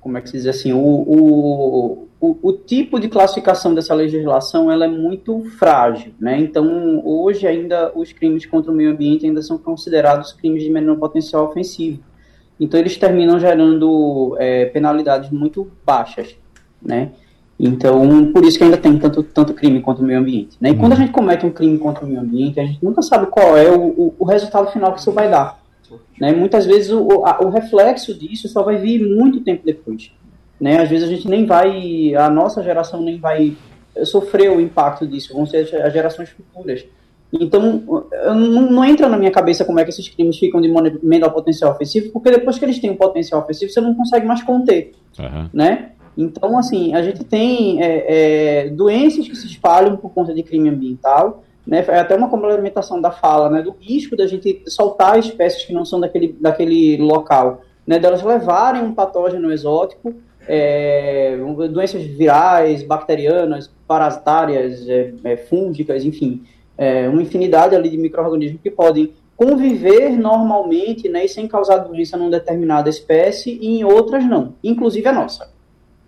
Speaker 4: como é que se diz assim, o, o, o, o, tipo de classificação dessa legislação ela é muito frágil, né? Então, hoje ainda os crimes contra o meio ambiente ainda são considerados crimes de menor potencial ofensivo. Então, eles terminam gerando é, penalidades muito baixas, né? Então, por isso que ainda tem tanto, tanto crime contra o meio ambiente. Né? E quando a uhum. gente comete um crime contra o meio ambiente, a gente nunca sabe qual é o, o, o resultado final que isso vai dar. Né? Muitas vezes o, a, o reflexo disso só vai vir muito tempo depois. Né? Às vezes a gente nem vai, a nossa geração nem vai sofrer o impacto disso, vão ser as gerações futuras. Então, não, não, entra na minha cabeça como é que esses crimes ficam de menor potencial ofensivo, porque depois que eles têm um potencial ofensivo, você não consegue mais conter, uhum. né? Então, assim, a gente tem é, é, doenças que se espalham por conta de crime ambiental, né? É até uma complementação da fala, né? Do risco da gente soltar espécies que não são daquele, daquele local, né? Delas levarem um patógeno exótico, é, doenças virais, bacterianas, parasitárias, é, é, fúngicas, enfim, é, uma infinidade ali de micro-organismos que podem conviver normalmente, né? E sem causar doença numa determinada espécie e em outras não, inclusive a nossa.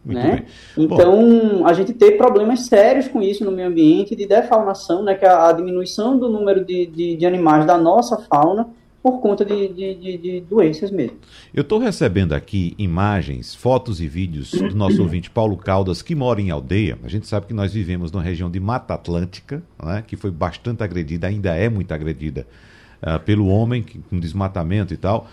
Speaker 4: Muito né? Então, Bom. a gente tem problemas sérios com isso no meio ambiente, de defaunação, né, que é a, diminuição do número de, de, de, animais da nossa fauna por conta de, de, de doenças mesmo.
Speaker 2: Eu estou recebendo aqui imagens, fotos e vídeos do nosso [CLEARS THROAT] ouvinte Paulo Caldas, que mora em aldeia. A gente sabe que nós vivemos numa região de Mata Atlântica, né, que foi bastante agredida, ainda é muito agredida uh, pelo homem, com desmatamento e tal.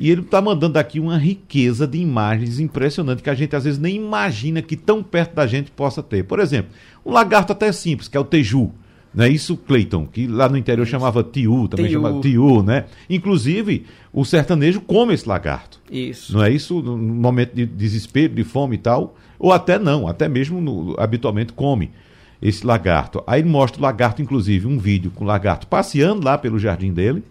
Speaker 2: E ele está mandando aqui uma riqueza de imagens impressionante que a gente às vezes nem imagina que tão perto da gente possa ter. Por exemplo, um lagarto até simples, que é o teju. Não é isso, Cleiton? Que lá no interior chamava tiu, também tiu. chamava tiu, né? Inclusive, o sertanejo come esse lagarto.
Speaker 5: Isso.
Speaker 2: Não é isso? No momento de desespero, de fome e tal. Ou até não, até mesmo no, habitualmente come esse lagarto. Aí mostra o lagarto, inclusive, um vídeo com o lagarto passeando lá pelo jardim dele.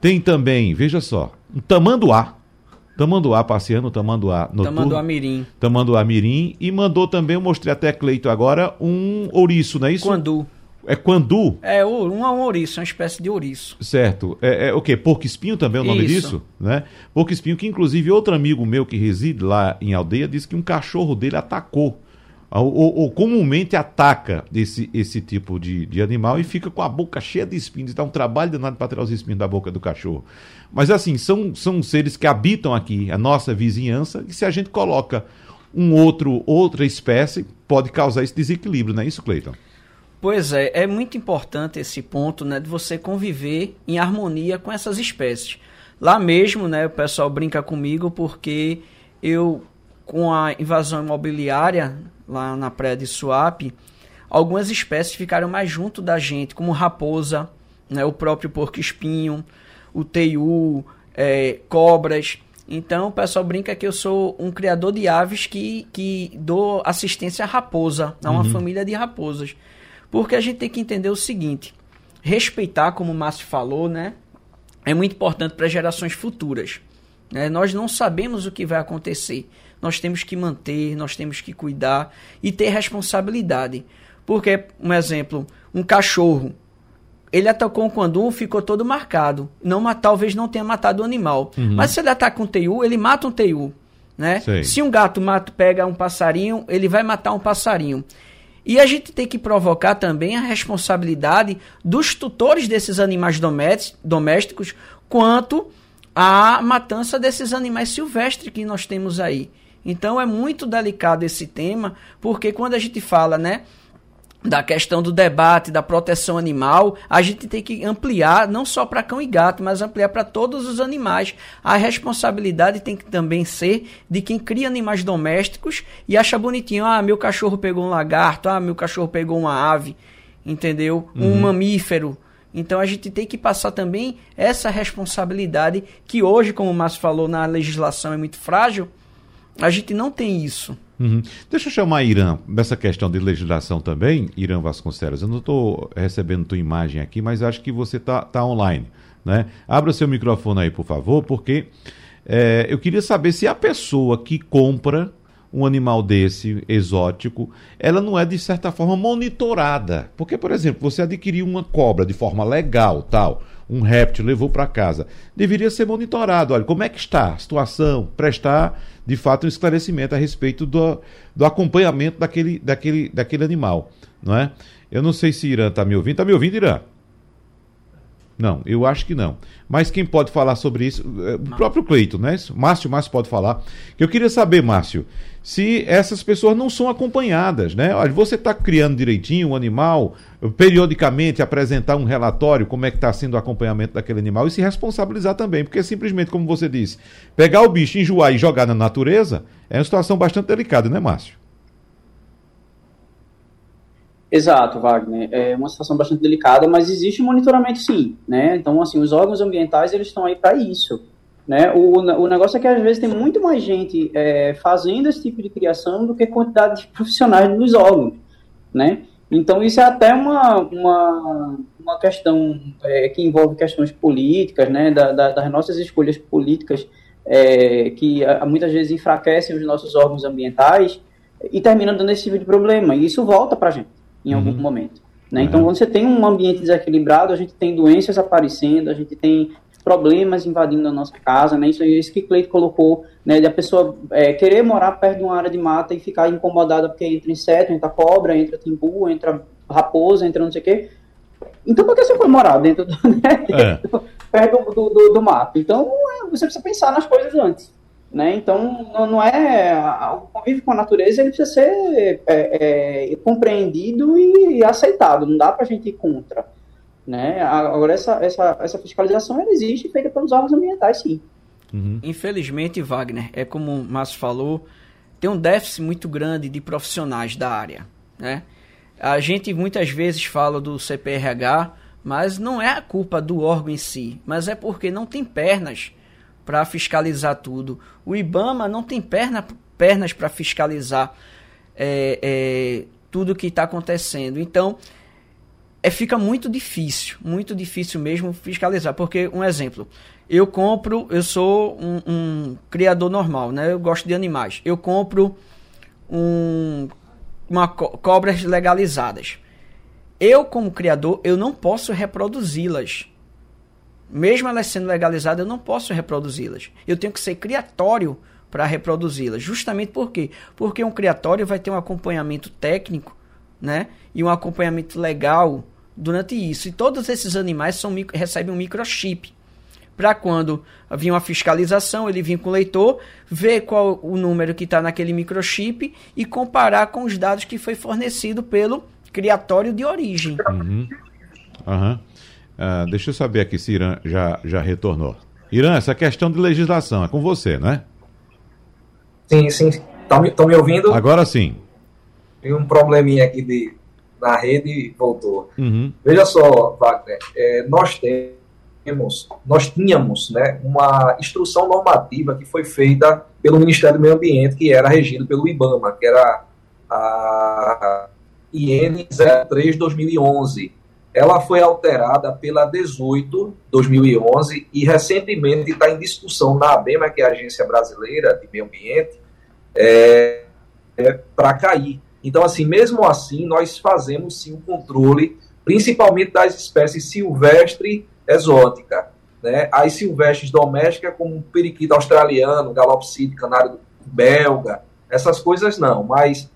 Speaker 2: Tem também, veja só, um tamanduá. Tamanduá passeando, tamanduá noturno.
Speaker 5: Tamanduá mirim.
Speaker 2: Tamanduá mirim. E mandou também, eu mostrei até Cleito agora, um ouriço, não é isso?
Speaker 5: Quandu.
Speaker 2: É quandu?
Speaker 5: É, um, um ouriço, uma espécie de ouriço.
Speaker 2: Certo. É, é o quê? Porco espinho também é o nome
Speaker 5: Isso.
Speaker 2: disso? Né? Porco espinho, que inclusive outro amigo meu que reside lá em aldeia disse que um cachorro dele atacou ou, ou, comumente ataca esse, esse tipo de, de animal e fica com a boca cheia de espinhos. Dá um trabalho danado para tirar os espinhos da boca do cachorro. Mas assim, são, são seres que habitam aqui, a nossa vizinhança, e se a gente coloca um outro, outra espécie, pode causar esse desequilíbrio, não é isso, Cleiton?
Speaker 5: Pois é, é muito importante esse ponto, né, de você conviver em harmonia com essas espécies. Lá mesmo, né, o pessoal brinca comigo porque eu com a invasão imobiliária lá na praia de Suape, algumas espécies ficaram mais junto da gente, como raposa, né, o próprio porco-espinho, o teiu, é, cobras. Então o pessoal brinca que eu sou um criador de aves que, que dou assistência à raposa, a uma uhum. família de raposas. Porque a gente tem que entender o seguinte: respeitar, como o Márcio falou, né? é muito importante para gerações futuras. Né? Nós não sabemos o que vai acontecer. Nós temos que manter, nós temos que cuidar e ter responsabilidade. Porque, um exemplo, um cachorro, ele atacou um quandu, ficou todo marcado. Não, talvez não tenha matado o animal. Uhum. Mas se ele ataca um teiu, ele mata um teiu. Né? Se um gato mata, pega um passarinho, ele vai matar um passarinho. E a gente tem que provocar também a responsabilidade dos tutores desses animais domésticos quanto à matança desses animais silvestres que nós temos aí. Então é muito delicado esse tema, porque quando a gente fala, né, da questão do debate da proteção animal, a gente tem que ampliar não só para cão e gato, mas ampliar para todos os animais. A responsabilidade tem que também ser de quem cria animais domésticos e acha bonitinho, ah, meu cachorro pegou um lagarto, ah, meu cachorro pegou uma ave, entendeu? Um uhum. mamífero. Então a gente tem que passar também essa responsabilidade que hoje, como o Márcio falou, na legislação é muito frágil. A gente não tem isso.
Speaker 2: Uhum. Deixa eu chamar Irã, dessa questão de legislação também, Irã Vasconcelos. Eu não estou recebendo tua imagem aqui, mas acho que você está tá online. Né? Abra seu microfone aí, por favor, porque é, eu queria saber se a pessoa que compra um animal desse, exótico, ela não é, de certa forma, monitorada. Porque, por exemplo, você adquiriu uma cobra de forma legal, tal um réptil, levou para casa. Deveria ser monitorado. Olha, como é que está a situação? Prestar, de fato, um esclarecimento a respeito do, do acompanhamento daquele, daquele, daquele animal. Não é? Eu não sei se Irã está me ouvindo. Está me ouvindo, Irã? Não, eu acho que não. Mas quem pode falar sobre isso? É, o próprio Cleito, né? Márcio, Márcio pode falar. Eu queria saber, Márcio, se essas pessoas não são acompanhadas, né? Olha, você está criando direitinho um animal, periodicamente apresentar um relatório, como é que está sendo o acompanhamento daquele animal e se responsabilizar também, porque simplesmente, como você disse, pegar o bicho, enjoar e jogar na natureza é uma situação bastante delicada, né, Márcio?
Speaker 4: Exato, Wagner. É uma situação bastante delicada, mas existe monitoramento sim, né? Então, assim, os órgãos ambientais, eles estão aí para isso, né? O, o negócio é que, às vezes, tem muito mais gente é, fazendo esse tipo de criação do que quantidade de profissionais nos órgãos, né? Então, isso é até uma, uma, uma questão é, que envolve questões políticas, né? Da, da, das nossas escolhas políticas, é, que a, muitas vezes enfraquecem os nossos órgãos ambientais e terminam dando esse tipo de problema. E isso volta para a gente em algum uhum. momento. Né? Uhum. Então, quando você tem um ambiente desequilibrado, a gente tem doenças aparecendo, a gente tem problemas invadindo a nossa casa, né? Isso, isso que Cleito colocou, né? De a pessoa é, querer morar perto de uma área de mata e ficar incomodada porque entra inseto, entra cobra, entra timbu, entra raposa, entra não sei o quê. Então, por que você foi morar dentro do, [LAUGHS] né? é. perto do, do, do, mato? Então, é, você precisa pensar nas coisas antes. Né? Então, não, é. O convívio com a natureza ele precisa ser é, é, compreendido e aceitado, não dá para a gente ir contra. Né? Agora, essa, essa, essa fiscalização ela existe feita pelos órgãos ambientais, sim.
Speaker 5: Uhum. Infelizmente, Wagner, é como o Márcio falou, tem um déficit muito grande de profissionais da área. Né? A gente muitas vezes fala do CPRH, mas não é a culpa do órgão em si, mas é porque não tem pernas para fiscalizar tudo. O IBAMA não tem perna, pernas para fiscalizar é, é, tudo o que está acontecendo. Então, é, fica muito difícil, muito difícil mesmo fiscalizar. Porque, um exemplo, eu compro, eu sou um, um criador normal, né? Eu gosto de animais. Eu compro um, uma co cobras legalizadas. Eu, como criador, eu não posso reproduzi-las mesmo elas sendo legalizadas, eu não posso reproduzi-las. Eu tenho que ser criatório para reproduzi-las. Justamente por quê? Porque um criatório vai ter um acompanhamento técnico, né? E um acompanhamento legal durante isso. E todos esses animais são, recebem um microchip. Para quando vir uma fiscalização, ele vir com o leitor, ver qual o número que está naquele microchip e comparar com os dados que foi fornecido pelo criatório de origem.
Speaker 2: Uhum. Uhum. Uh, deixa eu saber aqui se Irã já, já retornou. Irã, essa questão de legislação é com você, né?
Speaker 3: Sim, sim. Estão me, me ouvindo?
Speaker 2: Agora sim.
Speaker 3: Tem um probleminha aqui de, na rede e voltou.
Speaker 2: Uhum.
Speaker 3: Veja só, Wagner, é, nós temos, nós tínhamos né, uma instrução normativa que foi feita pelo Ministério do Meio Ambiente, que era regido pelo IBAMA, que era a IN 03 2011 ela foi alterada pela 18 2011 e recentemente está em discussão na ABEMA, que é a Agência Brasileira de Meio Ambiente, é, é, para cair. Então, assim, mesmo assim, nós fazemos sim o controle, principalmente das espécies silvestre exótica. Né? As silvestres domésticas, como periquito australiano, galopsite, canário belga, essas coisas não, mas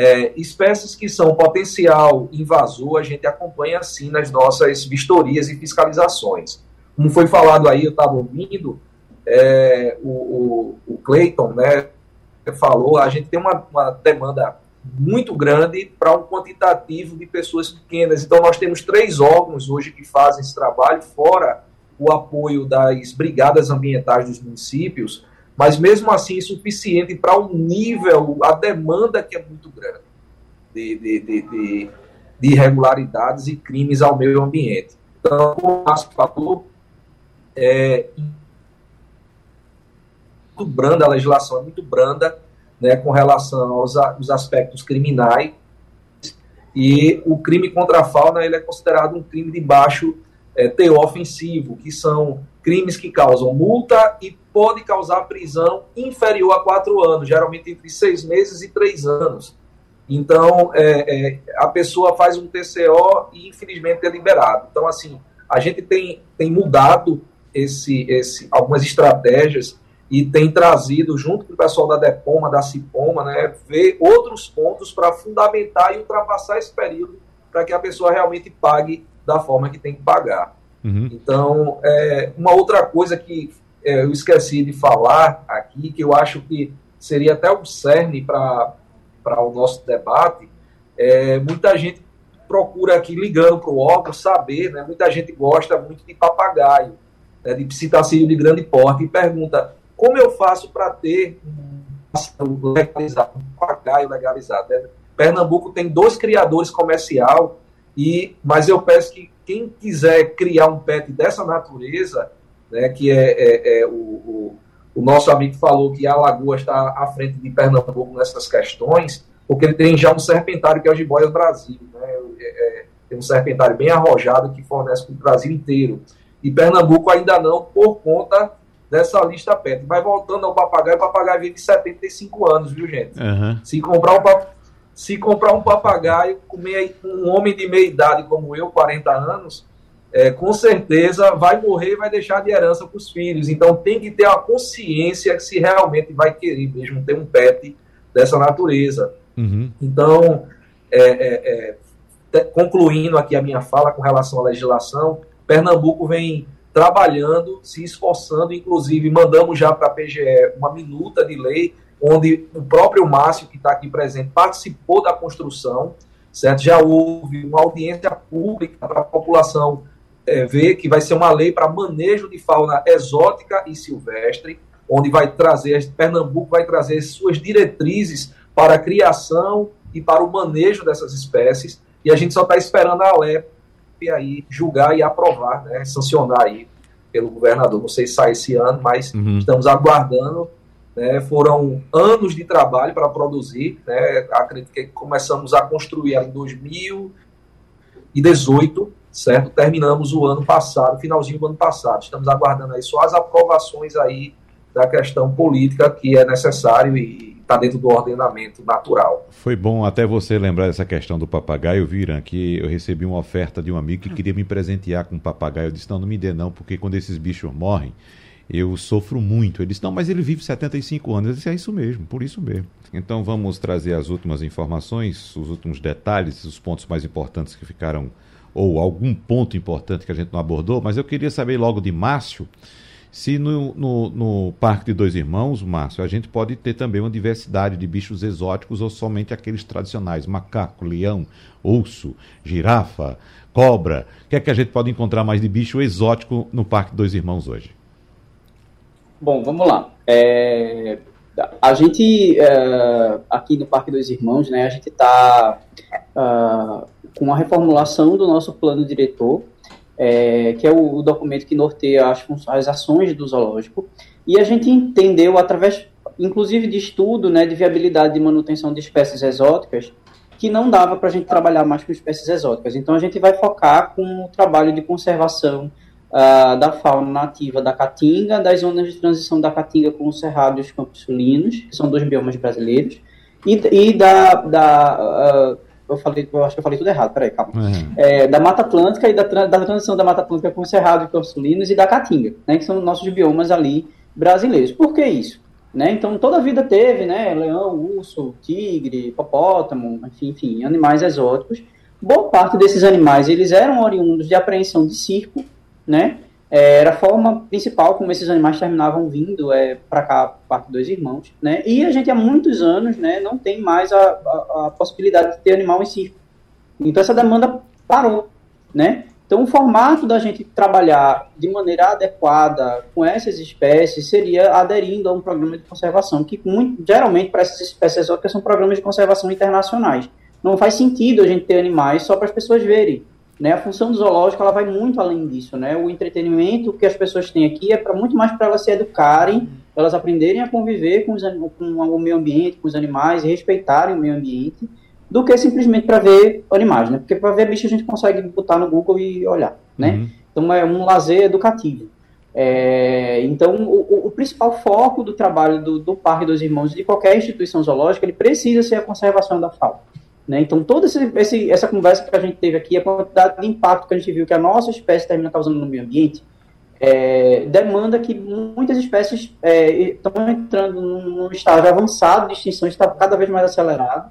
Speaker 3: é, espécies que são potencial invasor, a gente acompanha assim nas nossas vistorias e fiscalizações. Como foi falado aí, eu estava ouvindo, é, o, o, o Clayton né, falou, a gente tem uma, uma demanda muito grande para um quantitativo de pessoas pequenas. Então, nós temos três órgãos hoje que fazem esse trabalho, fora o apoio das brigadas ambientais dos municípios, mas mesmo assim insuficiente para um nível, a demanda que é muito grande de, de, de, de, de irregularidades e crimes ao meio ambiente. Então, como o Márcio falou, é muito branda, a legislação é muito branda né, com relação aos, aos aspectos criminais e o crime contra a fauna ele é considerado um crime de baixo é, teor ofensivo, que são crimes que causam multa e pode causar prisão inferior a quatro anos, geralmente entre seis meses e três anos. Então, é, é, a pessoa faz um TCO e, infelizmente, é liberado. Então, assim, a gente tem, tem mudado esse, esse, algumas estratégias e tem trazido, junto com o pessoal da DEPOMA, da CIPOMA, né, ver outros pontos para fundamentar e ultrapassar esse período para que a pessoa realmente pague da forma que tem que pagar. Uhum. Então, é, uma outra coisa que é, eu esqueci de falar aqui, que eu acho que seria até o cerne para o nosso debate, é, muita gente procura aqui, ligando para o órgão, saber, né, muita gente gosta muito de papagaio, né, de psitacílio de grande porte, e pergunta, como eu faço para ter um legalizado, um papagaio legalizado? Né? Pernambuco tem dois criadores comercial, e, mas eu peço que quem quiser criar um pet dessa natureza, né, que é, é, é o, o, o, nosso amigo falou que a Lagoa está à frente de Pernambuco nessas questões, porque ele tem já um serpentário que é o Jiboias Brasil, né, é, é, tem um serpentário bem arrojado que fornece para o Brasil inteiro. E Pernambuco ainda não, por conta dessa lista PET. Mas voltando ao papagaio, o papagaio vive 75 anos, viu, gente? Uhum. Se comprar um papagaio se comprar um papagaio com um homem de meia idade como eu, 40 anos, é, com certeza vai morrer e vai deixar de herança para os filhos. Então tem que ter a consciência se realmente vai querer mesmo ter um pet dessa natureza. Uhum. Então, é, é, é concluindo aqui a minha fala com relação à legislação, Pernambuco vem trabalhando, se esforçando, inclusive mandamos já para a PGE uma minuta de lei onde o próprio Márcio, que está aqui presente, participou da construção, certo? Já houve uma audiência pública para a população é, ver que vai ser uma lei para manejo de fauna exótica e silvestre, onde vai trazer, Pernambuco vai trazer suas diretrizes para a criação e para o manejo dessas espécies, e a gente só está esperando a Alep aí julgar e aprovar, né, sancionar aí pelo governador. Não sei se sai esse ano, mas uhum. estamos aguardando né, foram anos de trabalho para produzir. Né, acredito que começamos a construir em 2018, certo? Terminamos o ano passado, finalzinho do ano passado. Estamos aguardando aí só as aprovações aí da questão política que é necessário e está dentro do ordenamento natural.
Speaker 2: Foi bom até você lembrar dessa questão do papagaio, Viram, que eu recebi uma oferta de um amigo que queria me presentear com um papagaio. Eu disse, não, não me dê não, porque quando esses bichos morrem, eu sofro muito. Ele disse, não, mas ele vive 75 anos. Eu disse, é isso mesmo, por isso mesmo. Então vamos trazer as últimas informações, os últimos detalhes, os pontos mais importantes que ficaram, ou algum ponto importante que a gente não abordou, mas eu queria saber logo de Márcio, se no, no, no Parque de Dois Irmãos, Márcio, a gente pode ter também uma diversidade de bichos exóticos ou somente aqueles tradicionais, macaco, leão, urso, girafa, cobra. O que é que a gente pode encontrar mais de bicho exótico no Parque Dois Irmãos hoje?
Speaker 4: Bom, vamos lá. É, a gente, é, aqui no Parque dos Irmãos, né, a gente está uh, com uma reformulação do nosso plano diretor, é, que é o, o, documento que norteia as, as ações do zoológico, e a gente entendeu, através, inclusive, de estudo né, de viabilidade de manutenção de espécies exóticas, que não dava para a gente trabalhar mais com espécies exóticas. Então a gente vai focar com o trabalho de conservação uh, da fauna nativa da Caatinga, das zonas de transição da Caatinga com o Cerrado e os Campos Sulinos, que são dois biomas brasileiros, e, e da, da uh, eu falei, eu acho que eu falei tudo errado, peraí, calma. Uhum. É, da Mata Atlântica e da, da transição da Mata Atlântica com o Cerrado e Campos Sulinos e da Caatinga, né, que são nossos biomas ali brasileiros. Por que isso? Né? Então, toda a vida teve, né? Leão, urso, tigre, hipopótamo, enfim, enfim, animais exóticos. Boa parte desses animais, eles eram oriundos de apreensão de circo, né? É, era a forma principal como esses animais terminavam vindo é, para cá, parte dos irmãos, né? E a gente há muitos anos, né, não tem mais a, a, a possibilidade de ter animal em circo. Então essa demanda parou, né? Então, o formato da gente trabalhar de maneira adequada com essas espécies seria aderindo a um programa de conservação, que muito, geralmente para essas espécies exóticas são programas de conservação internacionais. Não faz sentido a gente ter animais só para as pessoas verem. Né? A função do zoológico ela vai muito além disso. Né? O entretenimento que as pessoas têm aqui é para muito mais para elas se educarem, elas aprenderem a conviver com, os, com o meio ambiente, com os animais, e respeitarem o meio ambiente do que simplesmente para ver animais, né? Porque para ver bicho a gente consegue botar no Google e olhar, né? Uhum. Então é um lazer educativo. É, então o, o, principal foco do trabalho do, do Parque dos Irmãos de qualquer instituição zoológica ele precisa ser a conservação da fauna. Né? Então toda essa conversa que a gente teve aqui, a quantidade de impacto que a gente viu que a nossa espécie termina causando no meio ambiente, é, demanda que muitas espécies é, estão entrando num estágio avançado de extinção, está cada vez mais acelerado.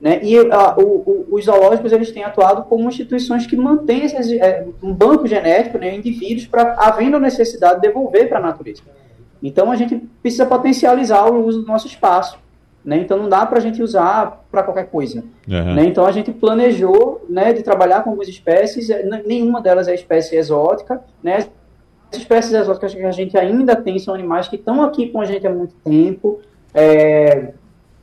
Speaker 4: Né? E a, o, o, os zoológicos eles têm atuado como instituições que mantêm esses, é, um banco genético, né, indivíduos, para, havendo necessidade, devolver para a natureza. Então a gente precisa potencializar o uso do nosso espaço. Né? Então não dá para a gente usar para qualquer coisa. Uhum. Né? Então a gente planejou né, de trabalhar com algumas espécies, é, nenhuma delas é espécie exótica. Né? As espécies exóticas que a gente ainda tem são animais que estão aqui com a gente há muito tempo. É,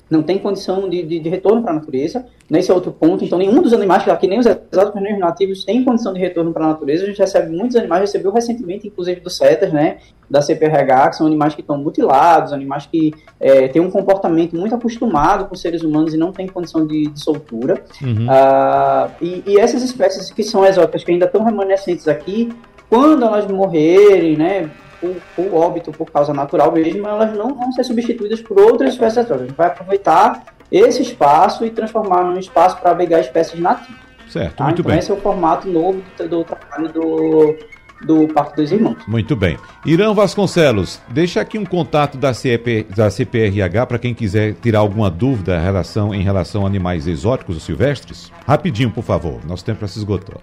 Speaker 4: não tem condição de, de, de retorno para a natureza. Nesse é outro ponto, então nenhum dos animais, que aqui nem os exóticos nem os nativos, tem condição de retorno para a natureza. A gente recebe muitos animais, recebeu recentemente, inclusive do CETAS, né, da CPRH, que são animais que estão mutilados, animais que é, têm um comportamento muito acostumado com seres humanos e não tem condição de, de soltura. Uhum. Ah, e, e essas espécies que são exóticas, que ainda estão remanescentes aqui, quando elas morrerem, né, por, por óbito, por causa natural mesmo, elas não vão ser substituídas por outras espécies exóticas. A gente vai aproveitar esse espaço e transformar num espaço para abrigar espécies nativas.
Speaker 2: Certo, tá? muito
Speaker 4: então
Speaker 2: bem.
Speaker 4: esse é o formato novo do, do trabalho do, do Parque dos Irmãos.
Speaker 2: Muito bem. Irã Vasconcelos, deixa aqui um contato da, CP, da CPRH para quem quiser tirar alguma dúvida em relação, em relação a animais exóticos ou silvestres. Rapidinho, por favor. Nosso tempo já se esgotou.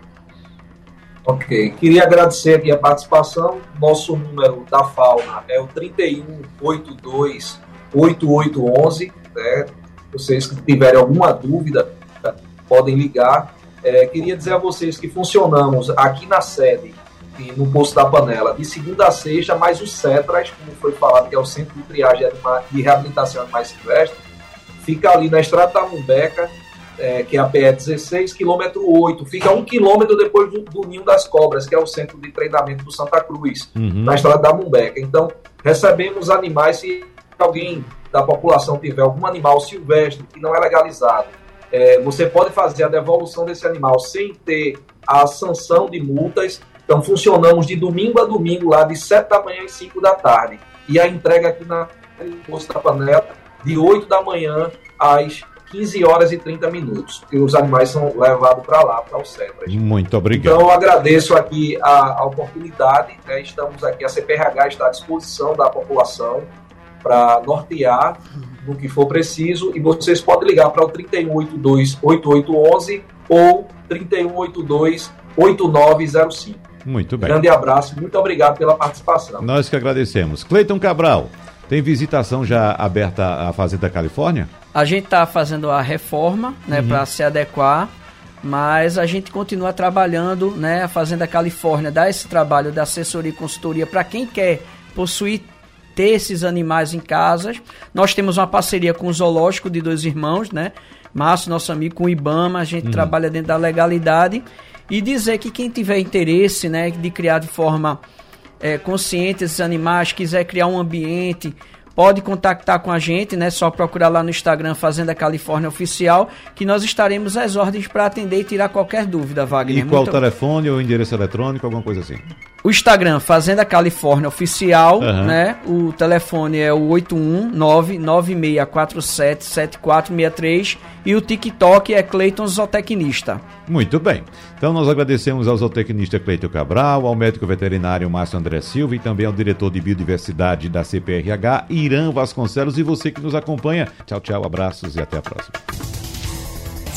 Speaker 3: Ok. Queria agradecer aqui a participação. Nosso número da fauna é o 3182 8811. Né? Vocês que tiverem alguma dúvida, podem ligar. É, queria dizer a vocês que funcionamos aqui na sede no Poço da Panela de segunda a sexta, mais o CETRAS, como foi falado, que é o Centro de Triagem e Reabilitação Animais Silvestres, fica ali na Estrada da Mumbeca, é, que é a PE 16, quilômetro 8, fica um quilômetro depois do, do, Ninho das Cobras, que é o centro de treinamento do Santa Cruz, uhum. na estrada da Mumbeca. Então, recebemos animais, se alguém da população tiver algum animal silvestre que não é legalizado, é, você pode fazer a devolução desse animal sem ter a sanção de multas. Então, funcionamos de domingo a domingo, lá de 7 da manhã e 5 da tarde. E a entrega aqui na Posto da Panela, de 8 da manhã às 15 horas e 30 minutos, que os animais são levados para lá, para o CEPRAS.
Speaker 2: Muito obrigado.
Speaker 3: Então, eu agradeço aqui a, a oportunidade, né? estamos aqui, a CPRH está à disposição da população para nortear no que for preciso, e vocês podem ligar para o 3182-8811 ou 3182-8905.
Speaker 2: Muito bem.
Speaker 3: Grande abraço, muito obrigado pela participação.
Speaker 2: Nós que agradecemos. Cleiton Cabral, tem visitação já aberta à Fazenda Califórnia?
Speaker 5: A gente está fazendo a reforma, né, uhum. para se adequar, mas a gente continua trabalhando, né, a Fazenda Califórnia dá esse trabalho da assessoria e consultoria para quem quer possuir ter esses animais em casas. Nós temos uma parceria com o Zoológico de Dois Irmãos, né? Márcio, nosso amigo, com o IBAMA, a gente uhum. trabalha dentro da legalidade. E dizer que quem tiver interesse, né, de criar de forma é, consciente esses animais, quiser criar um ambiente pode contactar com a gente, né? Só procurar lá no Instagram Fazenda Califórnia Oficial, que nós estaremos às ordens para atender e tirar qualquer dúvida, Wagner.
Speaker 2: E qual Muito... telefone ou endereço eletrônico, alguma coisa assim?
Speaker 5: O Instagram, Fazenda Califórnia Oficial, uhum. né? O telefone é o 81996477463 e o TikTok é Cleiton Zootecnista.
Speaker 2: Muito bem. Então nós agradecemos ao zootecnista Cleiton Cabral, ao médico veterinário Márcio André Silva e também ao diretor de biodiversidade da CPRH, Irã Vasconcelos e você que nos acompanha. Tchau, tchau, abraços e até a próxima.